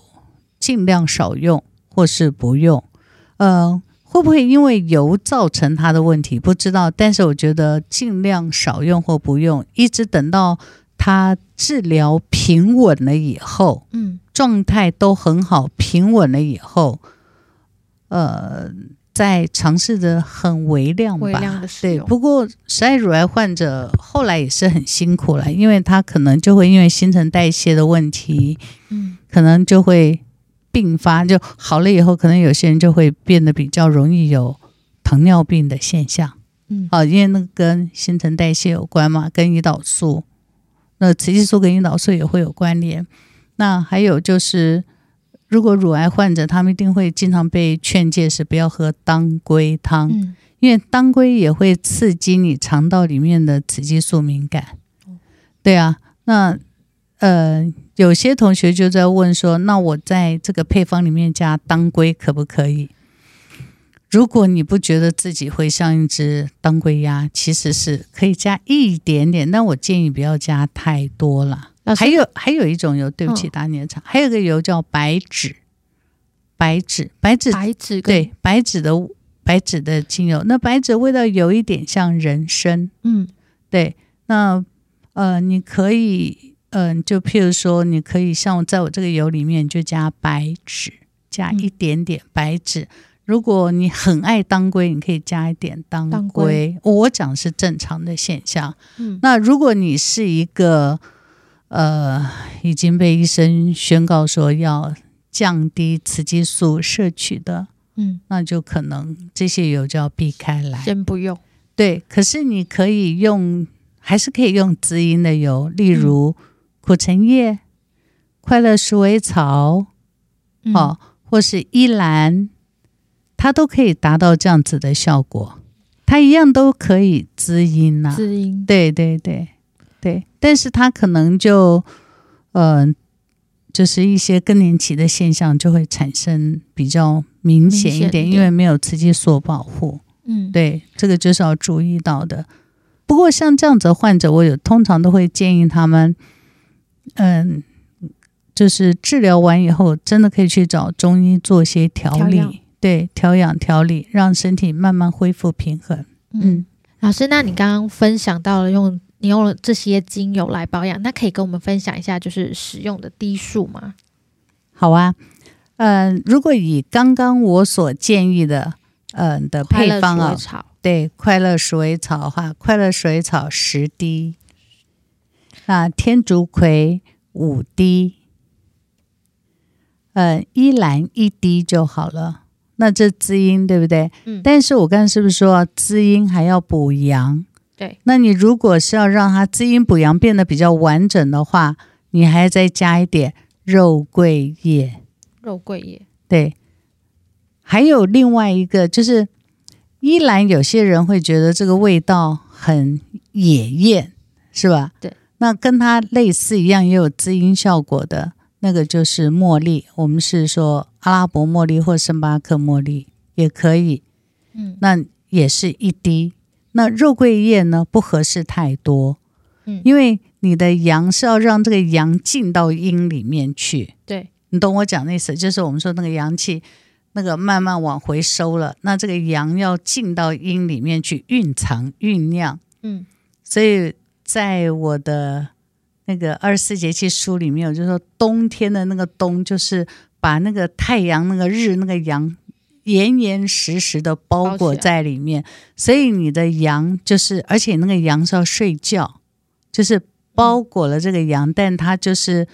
尽量少用。或是不用，呃，会不会因为油造成他的问题？不知道，但是我觉得尽量少用或不用，一直等到他治疗平稳了以后，嗯，状态都很好，平稳了以后，呃，再尝试着很微量吧。微量的。对，不过十二乳癌患者后来也是很辛苦了，因为他可能就会因为新陈代谢的问题，嗯，可能就会。并发就好了以后，可能有些人就会变得比较容易有糖尿病的现象。嗯，好，因为那个跟新陈代谢有关嘛，跟胰岛素，那雌激素跟胰岛素也会有关联。那还有就是，如果乳癌患者，他们一定会经常被劝诫是不要喝当归汤，嗯，因为当归也会刺激你肠道里面的雌激素敏感。对啊，那呃。有些同学就在问说：“那我在这个配方里面加当归可不可以？”如果你不觉得自己会像一只当归鸭，其实是可以加一点点，但我建议不要加太多了。还有还有一种油，对不起，打你的岔，还有个油叫白芷，白芷，白芷，白芷，对，白芷的白芷的精油，那白芷味道有一点像人参，嗯，对，那呃，你可以。嗯，就譬如说，你可以像我在我这个油里面就加白芷，加一点点白芷。如果你很爱当归，你可以加一点当归。当归我讲是正常的现象。嗯，那如果你是一个呃已经被医生宣告说要降低雌激素摄取的，嗯，那就可能这些油就要避开来，先不用。对，可是你可以用，还是可以用滋阴的油，例如。嗯苦橙叶、快乐鼠尾草，嗯、哦，或是依兰，它都可以达到这样子的效果。它一样都可以滋阴呐、啊，滋阴。对对对对，但是他可能就，呃，就是一些更年期的现象就会产生比较明显一点，因为没有雌激素保护。嗯，对，这个就是要注意到的。不过像这样子的患者，我有通常都会建议他们。嗯，就是治疗完以后，真的可以去找中医做些调理，调。对，调养调理，让身体慢慢恢复平衡。嗯，嗯，老师，那你刚刚分享到了用你用了这些精油来保养，那可以跟我们分享一下，就是使用的滴数吗？好啊，嗯，如果以刚刚我所建议的，嗯的配方啊，对，快乐鼠尾草的话，快乐鼠尾草十滴。那天竺葵五滴，呃，依兰一滴就好了。那这滋阴对不对？嗯。但是我刚才是不是说滋阴还要补阳？对，那你如果是要让它滋阴补阳变得比较完整的话，你还再加一点肉桂叶。肉桂叶，对。还有另外一个就是，依然有些人会觉得这个味道很野艳，是吧？对。那跟它类似一样，也有滋阴效果的那个就是茉莉。我们是说阿拉伯茉莉或圣巴克茉莉也可以。嗯。那也是一滴。那肉桂叶呢，不合适太多。嗯。因为你的阳是要让这个阳进到阴里面去。对。你懂我讲的意思？就是我们说那个阳气，那个慢慢往回收了。那这个阳要进到阴里面去蕴藏、酝酿。嗯。所以。在我的那个二十四节气书里面，我就说冬天的那个冬，就是把那个太阳、那个日、那个阳严严实实的包裹在里面。所以你的羊就是，而且那个羊是要睡觉，就是包裹了这个羊，但它就是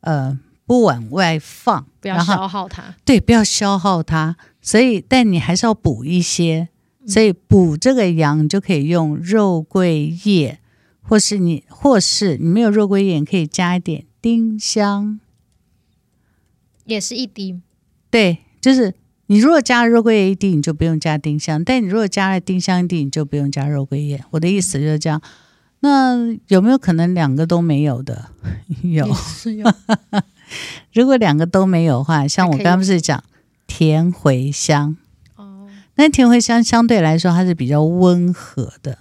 呃不往外放，不要消耗它。对，不要消耗它。所以，但你还是要补一些。所以补这个羊，就可以用肉桂叶。或是你，或是你没有肉桂叶，可以加一点丁香，也是一滴。对，就是你如果加了肉桂叶一滴，你就不用加丁香；但你如果加了丁香一滴，你就不用加肉桂叶。我的意思就是这样。那有没有可能两个都没有的？<laughs> 有，有 <laughs> 如果两个都没有的话，像我刚刚不是讲甜茴香哦，那甜茴香相对来说它是比较温和的。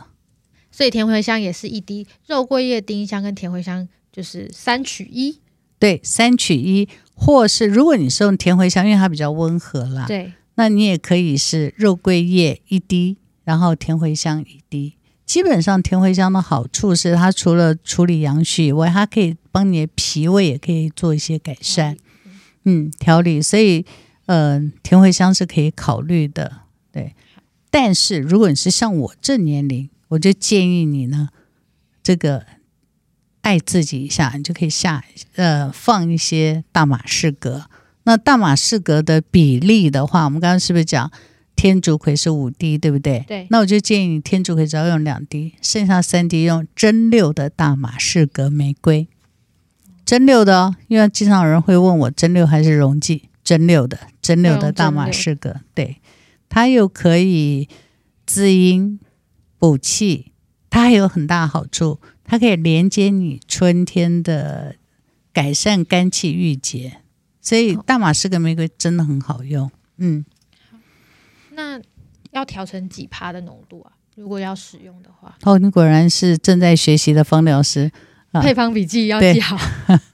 所以甜茴香也是一滴，肉桂叶、丁香跟甜茴香就是三取一。对，三取一，或是如果你是用甜茴香，因为它比较温和啦，对，那你也可以是肉桂叶一滴，然后甜茴香一滴。基本上甜茴香的好处是，它除了处理阳虚以外，它可以帮你的脾胃也可以做一些改善，嗯，调理。所以，呃，甜茴香是可以考虑的，对。但是如果你是像我这年龄，我就建议你呢，这个爱自己一下，你就可以下呃放一些大马士革。那大马士革的比例的话，我们刚刚是不是讲天竺葵是五滴，对不对？对。那我就建议你天竺葵只要用两滴，剩下三滴用蒸馏的大马士革玫瑰。蒸馏的哦，因为经常有人会问我蒸馏还是溶剂？蒸馏的，蒸馏的大马士革，对，它又可以滋阴。补气，它还有很大好处，它可以连接你春天的改善肝气郁结，所以大马士革玫瑰真的很好用。嗯，那要调成几趴的浓度啊？如果要使用的话，哦，你果然是正在学习的芳疗师，啊、配方笔记要记好。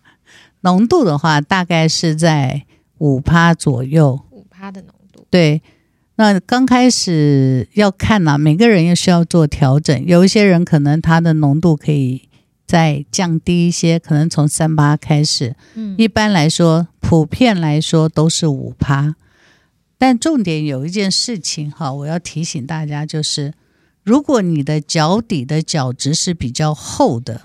<laughs> 浓度的话，大概是在五趴左右，五趴的浓度，对。那刚开始要看呐、啊，每个人也需要做调整。有一些人可能他的浓度可以再降低一些，可能从三八开始。嗯，一般来说，普遍来说都是五趴。但重点有一件事情哈，我要提醒大家，就是如果你的脚底的角质是比较厚的，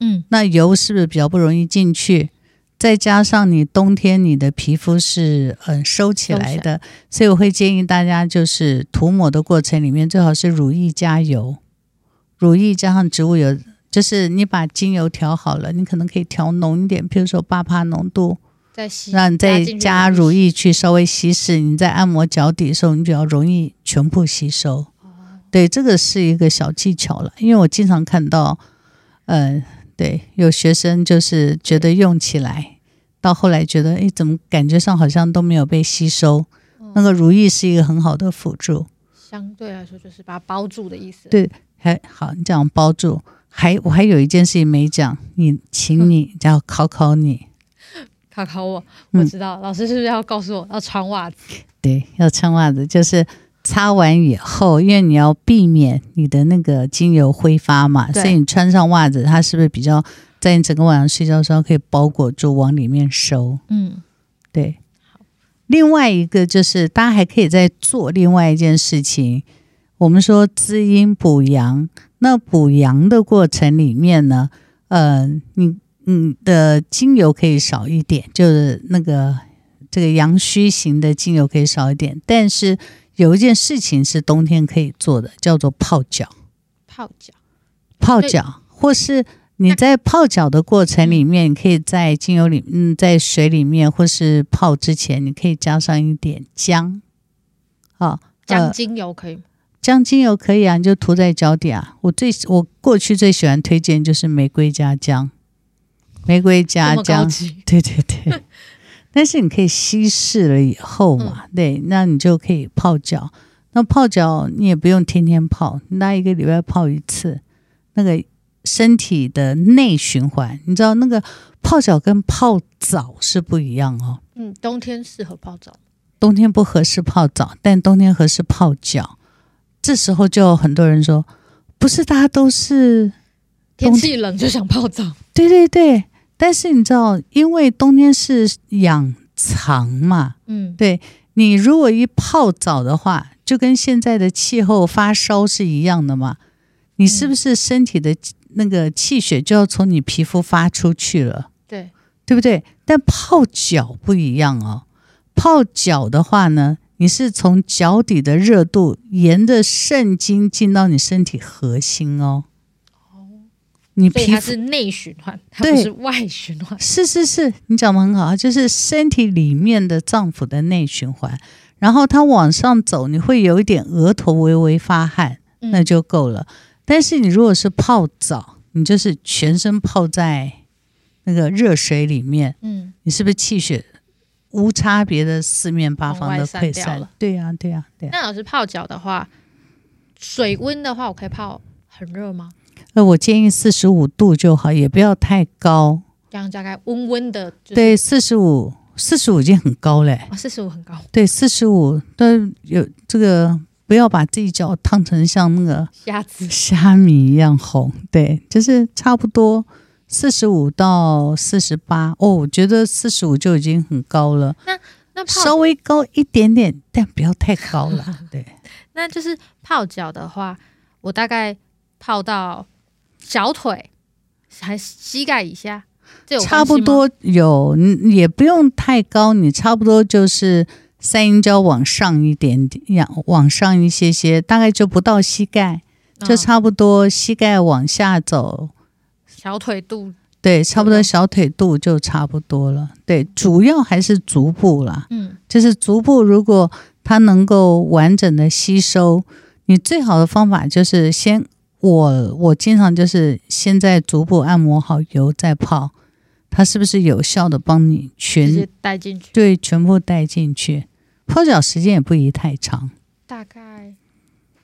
嗯，那油是不是比较不容易进去？再加上你冬天你的皮肤是嗯收起来的，所以我会建议大家就是涂抹的过程里面最好是乳液加油，乳液加上植物油，就是你把精油调好了，你可能可以调浓一点，比如说八帕浓度，再吸，那你再加乳液去稍微稀释，你在按摩脚底的时候，你比较容易全部吸收。对，这个是一个小技巧了，因为我经常看到，嗯。对，有学生就是觉得用起来，到后来觉得，哎，怎么感觉上好像都没有被吸收？嗯、那个如意是一个很好的辅助，相对来说就是把它包住的意思。对，还好，你讲包住，还我还有一件事情没讲，你请你要考考你，<laughs> 考考我，我知道、嗯、老师是不是要告诉我要穿袜子？对，要穿袜子，就是。擦完以后，因为你要避免你的那个精油挥发嘛，所以你穿上袜子，它是不是比较在你整个晚上睡觉的时候可以包裹住，往里面收？嗯，对。另外一个就是，大家还可以再做另外一件事情。我们说滋阴补阳，那补阳的过程里面呢，呃，你你的精油可以少一点，就是那个这个阳虚型的精油可以少一点，但是。有一件事情是冬天可以做的，叫做泡脚。泡脚，泡脚，或是你在泡脚的过程里面，你可以在精油里，嗯，在水里面，或是泡之前，你可以加上一点姜，啊，姜精油可以吗？姜精油可以啊，你就涂在脚底啊。我最我过去最喜欢推荐就是玫瑰加姜，玫瑰加姜，对对 <laughs> 对。但是你可以稀释了以后嘛，嗯、对，那你就可以泡脚。那泡脚你也不用天天泡，那一个礼拜泡一次，那个身体的内循环，你知道那个泡脚跟泡澡是不一样哦。嗯，冬天适合泡澡，冬天不合适泡澡，但冬天合适泡脚。这时候就很多人说，不是大家都是天气冷就想泡澡？对对对。但是你知道，因为冬天是养藏嘛，嗯，对，你如果一泡澡的话，就跟现在的气候发烧是一样的嘛，你是不是身体的那个气血就要从你皮肤发出去了？对，对不对？但泡脚不一样哦，泡脚的话呢，你是从脚底的热度沿着肾经进到你身体核心哦。你皮肤是内循环，它不是外循环。<laughs> 是是是，你讲的很好，就是身体里面的脏腑的内循环。然后它往上走，你会有一点额头微微发汗，那就够了。嗯、但是你如果是泡澡，你就是全身泡在那个热水里面，嗯，你是不是气血无差别的四面八方的溃散了？对呀、啊，对呀、啊，对、啊。那老师泡脚的话，水温的话，我可以泡很热吗？那我建议四十五度就好，也不要太高，这样大概温温的。对，四十五，四十五已经很高嘞。啊，四十五很高。对，四十五但有这个，不要把自己脚烫成像那个虾子、虾米一样红。对，就是差不多四十五到四十八。哦，我觉得四十五就已经很高了。那那稍微高一点点，但不要太高了。<laughs> 对，那就是泡脚的话，我大概泡到。小腿还膝盖以下，这差不多有，也不用太高，你差不多就是三阴交往上一点点，往上一些些，大概就不到膝盖，就差不多膝盖往下走，小腿肚，对，差不多小腿肚就差不多了。对，主要还是足部啦，嗯，就是足部如果它能够完整的吸收，你最好的方法就是先。我我经常就是先在足部按摩好油再泡，它是不是有效的帮你全带进去？对，全部带进去。泡脚时间也不宜太长，大概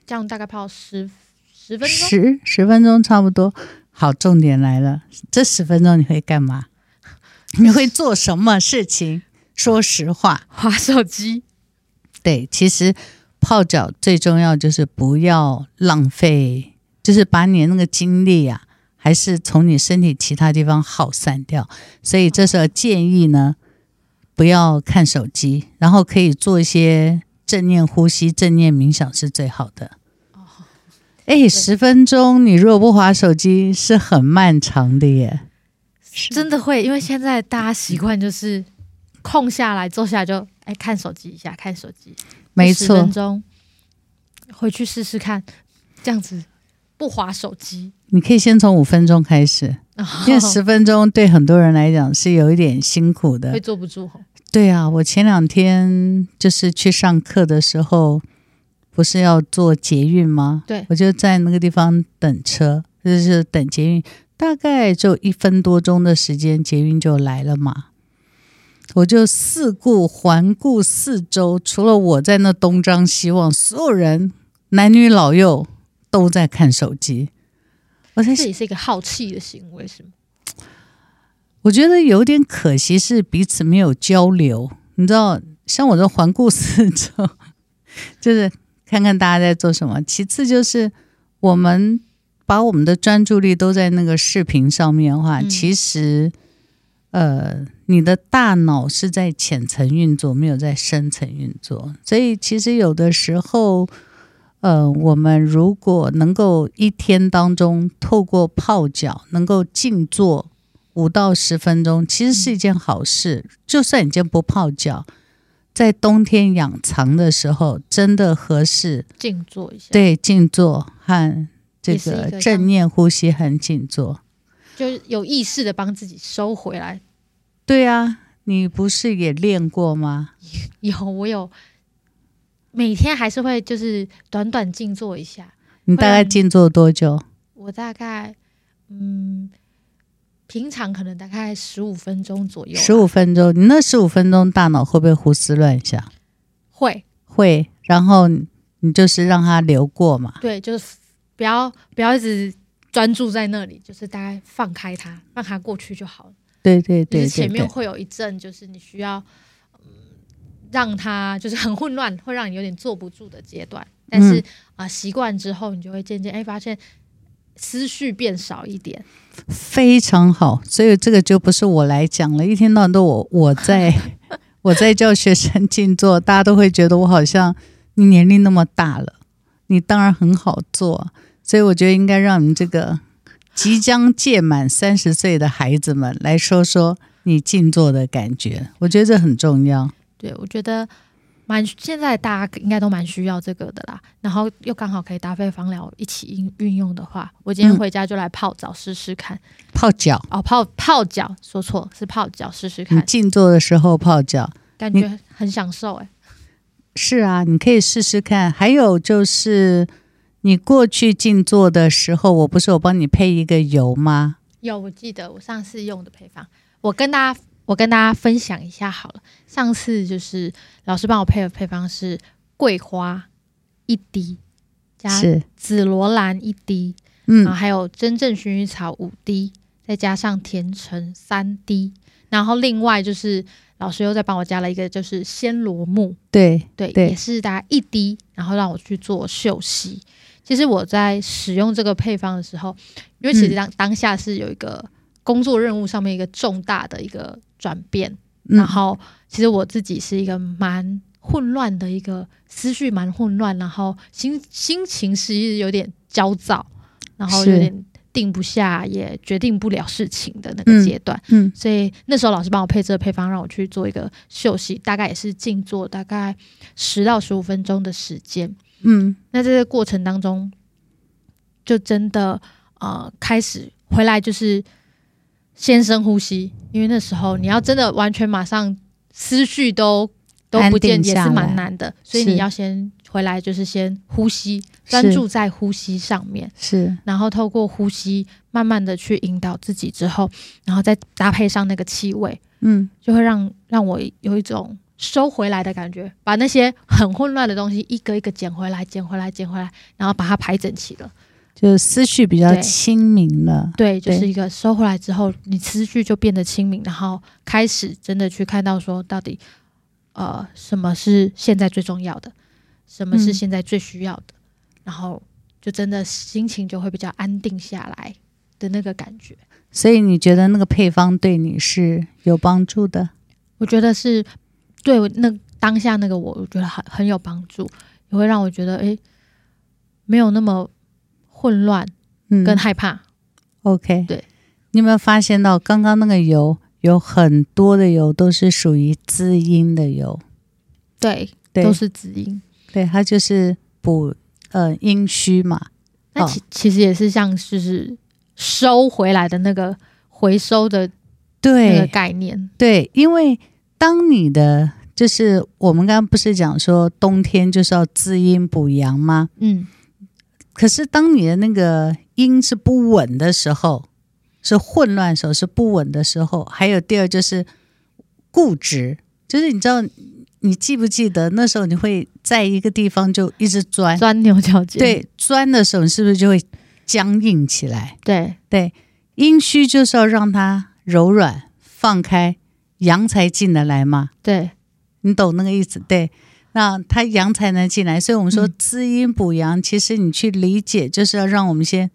这样大概泡十十分钟，十十分钟差不多。好，重点来了，这十分钟你会干嘛？<laughs> 你会做什么事情？说实话，滑手机。对，其实泡脚最重要就是不要浪费。就是把你那个精力啊，还是从你身体其他地方耗散掉，所以这时候建议呢，不要看手机，然后可以做一些正念呼吸、正念冥想是最好的。哦哎，十分钟你如果不划手机是很漫长的耶，真的会，因为现在大家习惯就是空下来坐下来就哎看手机一下，看手机，没错，十分钟回去试试看，这样子。不滑手机，你可以先从五分钟开始，哦、<laughs> 因为十分钟对很多人来讲是有一点辛苦的，会坐不住。对啊，我前两天就是去上课的时候，不是要坐捷运吗？对，我就在那个地方等车，就是等捷运，大概就一分多钟的时间，捷运就来了嘛。我就四顾环顾四周，除了我在那东张西望，所有人男女老幼。都在看手机，我在这也是一个好气的行为，是吗？我觉得有点可惜，是彼此没有交流。你知道，像我这环顾四周，就是看看大家在做什么。其次就是我们把我们的专注力都在那个视频上面的话，嗯、其实，呃，你的大脑是在浅层运作，没有在深层运作。所以，其实有的时候。呃，我们如果能够一天当中透过泡脚，能够静坐五到十分钟，其实是一件好事。就算你今天不泡脚，在冬天养藏的时候，真的合适静坐一下。对，静坐和这个正念呼吸和静坐，就有意识的帮自己收回来。对啊，你不是也练过吗？<laughs> 有，我有，每天还是会就是短短静坐一下。你大概静坐多久？我大概嗯。平常可能大概十五分钟左右，十五分钟，你那十五分钟大脑会不会胡思乱想？会会，然后你就是让它流过嘛。对，就是不要不要一直专注在那里，就是大概放开它，让它过去就好了。对对对，对，前面会有一阵，就是你需要嗯，让他就是很混乱，会让你有点坐不住的阶段。但是啊，习惯之后，你就会渐渐哎发现。思绪变少一点，非常好。所以这个就不是我来讲了，一天到晚都我 <laughs> 我在我在教学生静坐，大家都会觉得我好像你年龄那么大了，你当然很好做。所以我觉得应该让你们这个即将届满三十岁的孩子们来说说你静坐的感觉，我觉得这很重要。对，我觉得。蛮现在大家应该都蛮需要这个的啦，然后又刚好可以搭配芳疗一起运运用的话，我今天回家就来泡澡试试看。泡脚哦，泡泡脚，说错是泡脚试试看。你静坐的时候泡脚，感觉很享受哎。是啊，你可以试试看。还有就是你过去静坐的时候，我不是有帮你配一个油吗？有，我记得我上次用的配方，我跟大家。我跟大家分享一下好了，上次就是老师帮我配的配方是桂花一滴，加紫罗兰一滴，嗯，然后还有真正薰衣草五滴，再加上甜橙三滴，然后另外就是老师又再帮我加了一个就是鲜罗木，对对，也是大概一滴，然后让我去做嗅吸。其实我在使用这个配方的时候，因为其实当当下是有一个工作任务上面一个重大的一个。转变，然后其实我自己是一个蛮混乱的一个思绪，蛮混乱，然后心心情是有点焦躁，然后有点定不下，也决定不了事情的那个阶段。嗯，嗯，所以那时候老师帮我配这个配方，让我去做一个休息，大概也是静坐大概十到十五分钟的时间。嗯，那在这个过程当中，就真的呃开始回来就是。先深呼吸，因为那时候你要真的完全马上思绪都都不见，也是蛮难的。所以你要先回来，就是先呼吸，专注在呼吸上面。是，然后透过呼吸，慢慢的去引导自己之后，然后再搭配上那个气味，嗯，就会让让我有一种收回来的感觉，把那些很混乱的东西一个一个捡回来，捡回来，捡回来，然后把它排整齐了。就思绪比较清明了，对，对，就是一个收回来之后，你思绪就变得清明，然后开始真的去看到说，到底呃什么是现在最重要的，什么是现在最需要的，嗯、然后就真的心情就会比较安定下来的那个感觉。所以你觉得那个配方对你是有帮助的？我觉得是对那当下那个我，我觉得很很有帮助，也会让我觉得哎，没有那么。混乱，跟害怕。嗯、OK，对，你有没有发现到刚刚那个油有很多的油都是属于滋阴的油？对，对，都是滋阴。对，它就是补呃阴虚嘛。那其其实也是像就是收回来的那个回收的对那个概念。对，因为当你的就是我们刚刚不是讲说冬天就是要滋阴补阳吗？嗯。可是，当你的那个音是不稳的时候，是混乱的时候，是不稳的时候，还有第二就是固执，就是你知道，你记不记得那时候你会在一个地方就一直钻钻牛角尖？对，钻的时候你是不是就会僵硬起来？对对，阴虚就是要让它柔软放开，阳才进得来嘛。对，你懂那个意思？对。那它阳才能进来，所以我们说滋阴补阳，其实你去理解，就是要让我们先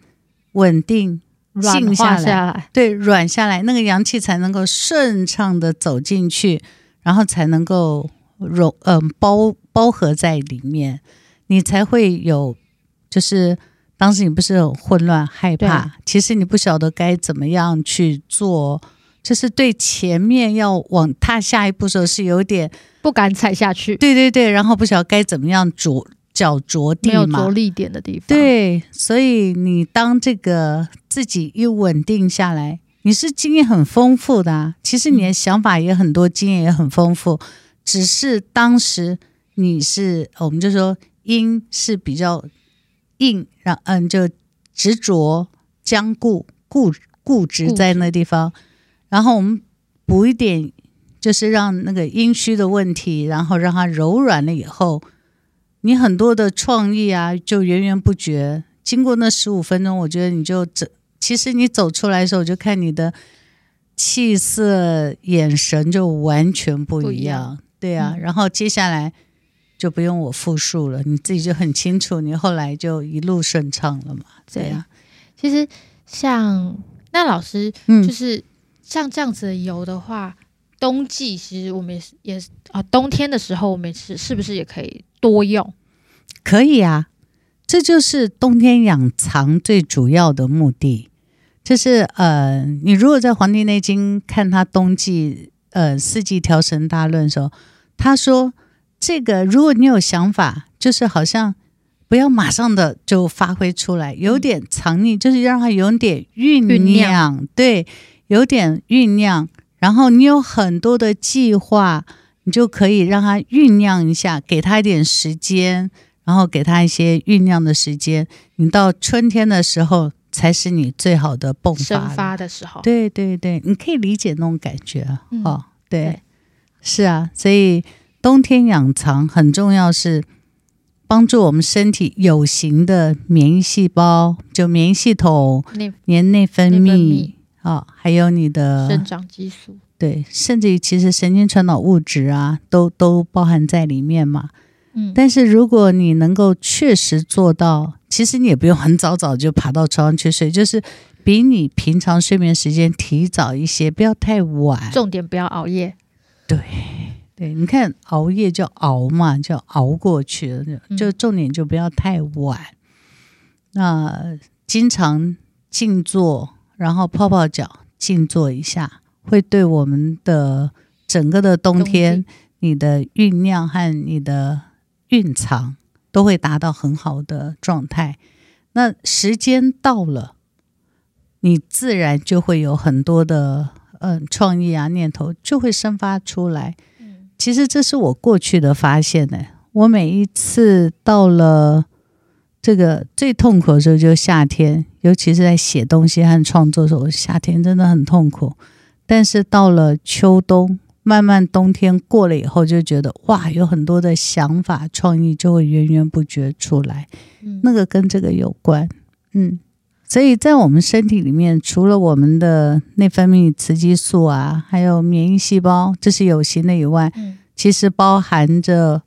稳定、静下来，下来。对，软下来，那个阳气才能够顺畅的走进去，然后才能够融，嗯、呃，包包合在里面，你才会有，就是当时你不是很混乱、害怕，其实你不晓得该怎么样去做。就是对前面要往踏下一步的时候是有点不敢踩下去，对对对，然后不晓得该怎么样着，脚着地嘛，没有着力点的地方。对，所以你当这个自己一稳定下来，你是经验很丰富的啊。其实你的想法也很多，经验也很丰富，只是当时你是，我们就说因是比较硬，让嗯就执着、僵固、固固执在那地方，然后我们补一点。就是让那个阴虚的问题，然后让它柔软了以后，你很多的创意啊，就源源不绝。经过那十五分钟，我觉得你就走，其实你走出来的时候，我就看你的气色、眼神就完全不一样。一样。对啊，嗯，然后接下来就不用我复述了，你自己就很清楚，你后来就一路顺畅了嘛。对啊，其实像那老师，嗯，就是像这样子的油的话。冬季其实我们也是啊，冬天的时候我们是是不是也可以多用？可以啊，这就是冬天养藏最主要的目的。就是呃，你如果在《黄帝内经》看他冬季呃四季调神大论的时候，他说这个如果你有想法，就是好像不要马上的就发挥出来，有点藏匿，就是让它有点酝酿，对，有点酝酿。然后你有很多的计划，你就可以让它酝酿一下，给它一点时间，然后给它一些酝酿的时间。你到春天的时候，才是你最好的迸发。生发的时候。对对对，你可以理解那种感觉啊。嗯、哦，对，对，是啊。所以冬天养藏很重要，是帮助我们身体有形的免疫细胞，就免疫系统、黏内分泌。哦，还有你的生长激素，对，甚至于其实神经传导物质啊，都都包含在里面嘛。嗯，但是如果你能够确实做到，其实你也不用很早早就爬到床上去睡，就是比你平常睡眠时间提早一些，不要太晚。重点不要熬夜。对对，你看熬夜就熬嘛，就熬过去了，就重点就不要太晚。嗯，那经常静坐。然后泡泡脚，静坐一下，会对我们的整个的冬天，你的酝酿和你的蕴藏都会达到很好的状态。那时间到了，你自然就会有很多的嗯创意啊念头就会生发出来。其实这是我过去的发现呢。我每一次到了。这个最痛苦的时候就是夏天，尤其是在写东西和创作的时候，夏天真的很痛苦。但是到了秋冬，慢慢冬天过了以后，就觉得哇，有很多的想法、创意就会源源不绝出来。嗯，那个跟这个有关。嗯，所以在我们身体里面，除了我们的内分泌雌激素啊，还有免疫细胞，这是有形的以外，嗯，其实包含着。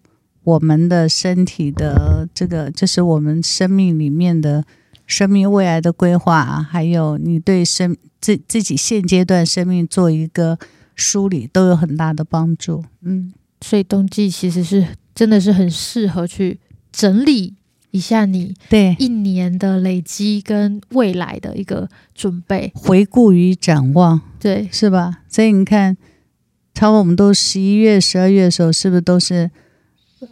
我们的身体的这个，就是我们生命里面的生命未来的规划，还有你对生自自己现阶段生命做一个梳理，都有很大的帮助。嗯，所以冬季其实是真的是很适合去整理一下你对一年的累积跟未来的一个准备，回顾与展望，对，是吧？所以你看，差不多我们都十一月、十二月的时候，是不是都是？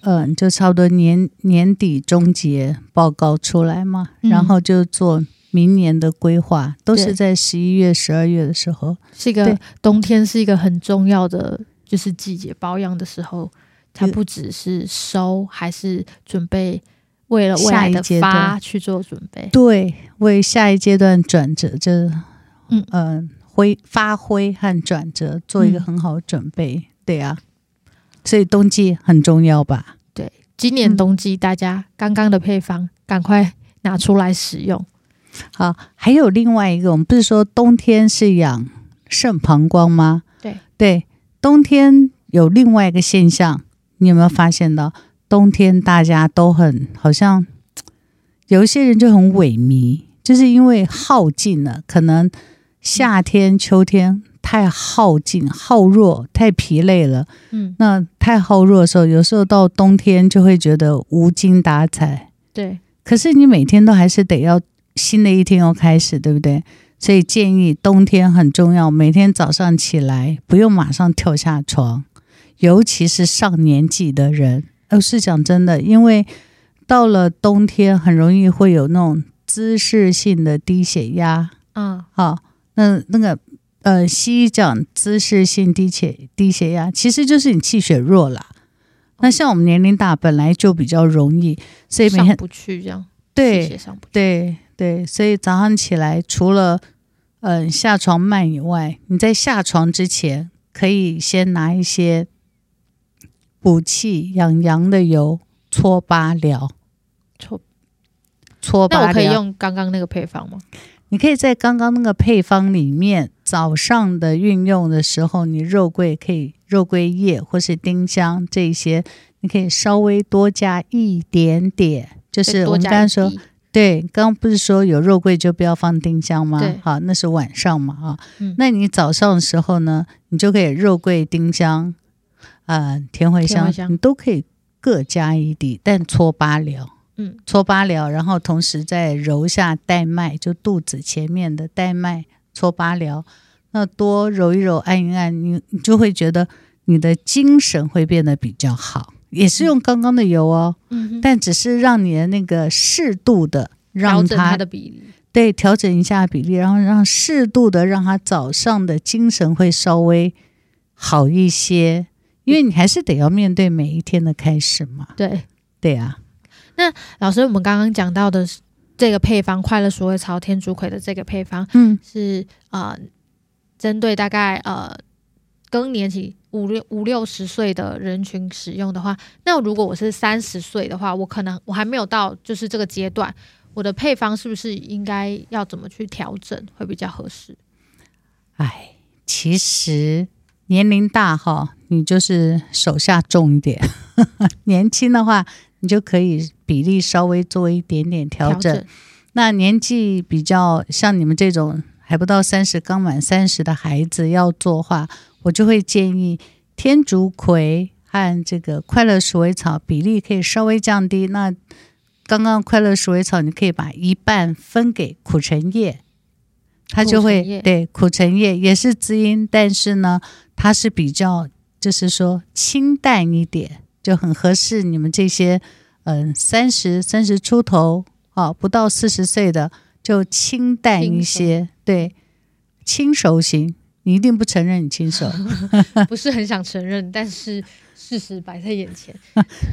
嗯，就差不多年年底终结报告出来嘛，嗯、然后就做明年的规划，都是在十一月、十二月的时候。是一个冬天，是一个很重要的就是季节保养的时候，它不只是收，还是准备为了未来的发去做准备。对，为下一阶段转折，就是嗯嗯，挥发挥和转折做一个很好的准备。嗯、对啊。所以冬季很重要吧？对，今年冬季大家刚刚的配方赶快拿出来使用。好，还有另外一个，我们不是说冬天是养肾膀胱吗？对对，冬天有另外一个现象，你有没有发现到？冬天大家都很好像有一些人就很萎靡，就是因为耗尽了，可能夏天、秋天。太耗尽、耗弱、太疲累了。嗯，那太耗弱的时候，有时候到冬天就会觉得无精打采。对，可是你每天都还是得要新的一天要开始，对不对？所以建议冬天很重要，每天早上起来不用马上跳下床，尤其是上年纪的人。哦，是讲真的，因为到了冬天，很容易会有那种姿势性的低血压。嗯，好，那那个呃，西医讲姿势性低血低血压，其实就是你气血弱了。那像我们年龄大，本来就比较容易，所以每天上不去这样。对，对对，所以早上起来，除了嗯、呃、下床慢以外，你在下床之前，可以先拿一些补气养阳的油搓八疗，搓搓。那我可以用刚刚那个配方吗？你可以在刚刚那个配方里面，早上的运用的时候，你肉桂可以肉桂叶或是丁香这些，你可以稍微多加一点点。就是我们刚刚说，对，刚刚不是说有肉桂就不要放丁香吗？对，好，那是晚上嘛，啊、嗯，那你早上的时候呢，你就可以肉桂、丁香，呃，甜茴香，茴香你都可以各加一滴，但搓八疗。嗯，搓八疗，然后同时再揉下带脉，就肚子前面的带脉搓八髎。那多揉一揉，按一按，你你就会觉得你的精神会变得比较好。也是用刚刚的油哦，嗯，但只是让你的那个适度的让它，它的比例，对，调整一下比例，然后让适度的让它早上的精神会稍微好一些，因为你还是得要面对每一天的开始嘛。对，对啊。那老师，我们刚刚讲到的这个配方——快乐鼠尾草、天竺葵的这个配方，嗯，是呃，针对大概呃更年期五六五六十岁的人群使用的话，那如果我是三十岁的话，我可能我还没有到就是这个阶段，我的配方是不是应该要怎么去调整会比较合适？哎，其实年龄大哈，你就是手下重一点；<laughs> 年轻的话，你就可以比例稍微做一点点调整。调整。那年纪比较像你们这种还不到三十、刚满三十的孩子要做的话，我就会建议天竺葵和这个快乐鼠尾草比例可以稍微降低。那刚刚快乐鼠尾草，你可以把一半分给苦橙叶，它就会对苦橙叶也是滋阴，但是呢，它是比较就是说清淡一点。就很合适你们这些，嗯，三十三十出头，啊，不到四十岁的，就清淡一些，对，轻熟型。你一定不承认你轻熟，<laughs> 不是很想承认，但是 <laughs> 事实摆在眼前。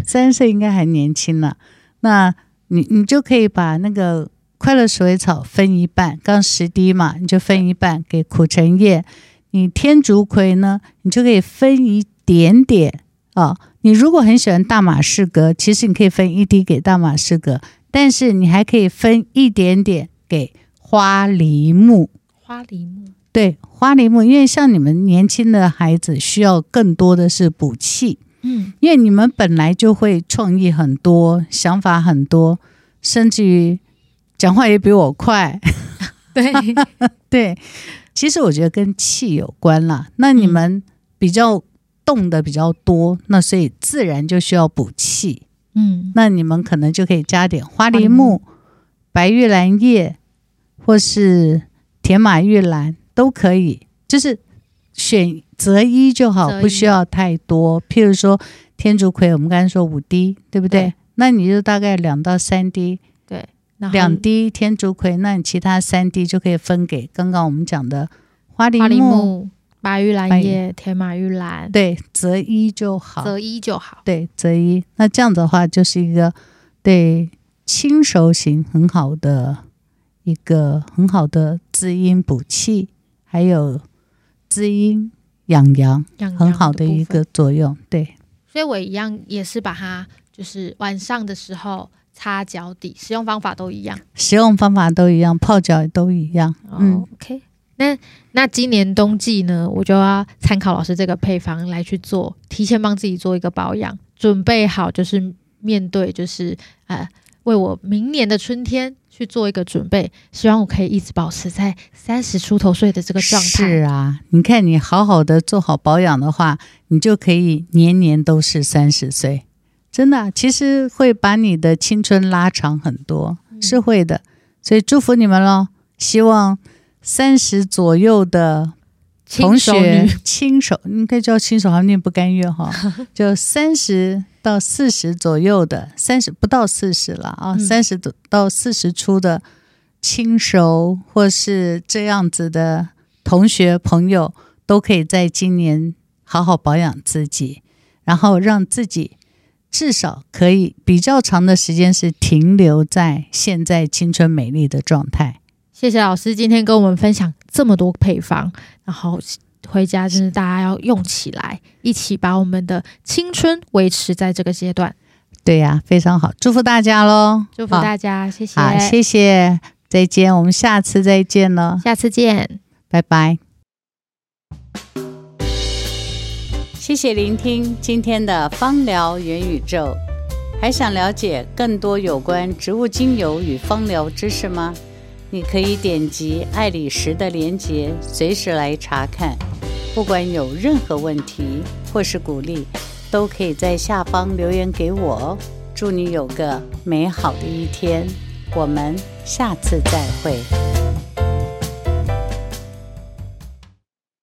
三十岁应该还年轻了，那你你就可以把那个快乐鼠尾草分一半，刚十滴嘛，你就分一半给苦橙叶。你天竺葵呢，你就可以分一点点啊。哦你如果很喜欢大马士革，其实你可以分一滴给大马士革，但是你还可以分一点点给花梨木。花梨木，对，花梨木，因为像你们年轻的孩子需要更多的是补气，嗯，因为你们本来就会创意很多，想法很多，甚至于讲话也比我快。<laughs> 对 <laughs> 对，其实我觉得跟气有关啦。那你们比较。动的比较多，那所以自然就需要补气。嗯，那你们可能就可以加点花梨木、白玉兰叶，或是铁马玉兰都可以，就是选择一就好，不需要太多。譬如说天竺葵，我们刚才说五滴，对不对？对，那你就大概两到三滴，对，两滴天竺葵，那你其他三滴就可以分给刚刚我们讲的花梨木。白玉兰叶、铁马玉兰，对，择一就好，择一就好，对，择一。那这样的话，就是一个对轻熟型很好的一个很好的滋阴补气，还有滋阴养阳，很好的一个作用。对，所以我一样也是把它，就是晚上的时候擦脚底，使用方法都一样，使用方法都一样，泡脚也都一样。嗯，OK。那那今年冬季呢，我就要参考老师这个配方来去做，提前帮自己做一个保养，准备好就是面对就是呃，为我明年的春天去做一个准备。希望我可以一直保持在三十出头岁的这个状态。是啊，你看你好好的做好保养的话，你就可以年年都是三十岁，真的，其实会把你的青春拉长很多，是会的。所以祝福你们喽，希望。三十左右的同学亲手应该叫亲手，好像念不甘愿哈，<laughs> 就三十到四十左右的，三十不到四十了啊，三十到四十出的亲熟或是这样子的同学朋友，都可以在今年好好保养自己，然后让自己至少可以比较长的时间是停留在现在青春美丽的状态。谢谢老师今天跟我们分享这么多配方，然后回家就是大家要用起来，一起把我们的青春维持在这个阶段。对呀、啊，非常好，祝福大家喽！祝福大家，谢谢，好，谢谢，再见，我们下次再见了，下次见，拜拜。谢谢聆听今天的芳疗元宇宙，还想了解更多有关植物精油与芳疗知识吗？你可以点击爱理石的链接，随时来查看。不管有任何问题或是鼓励，都可以在下方留言给我哦。祝你有个美好的一天，我们下次再会。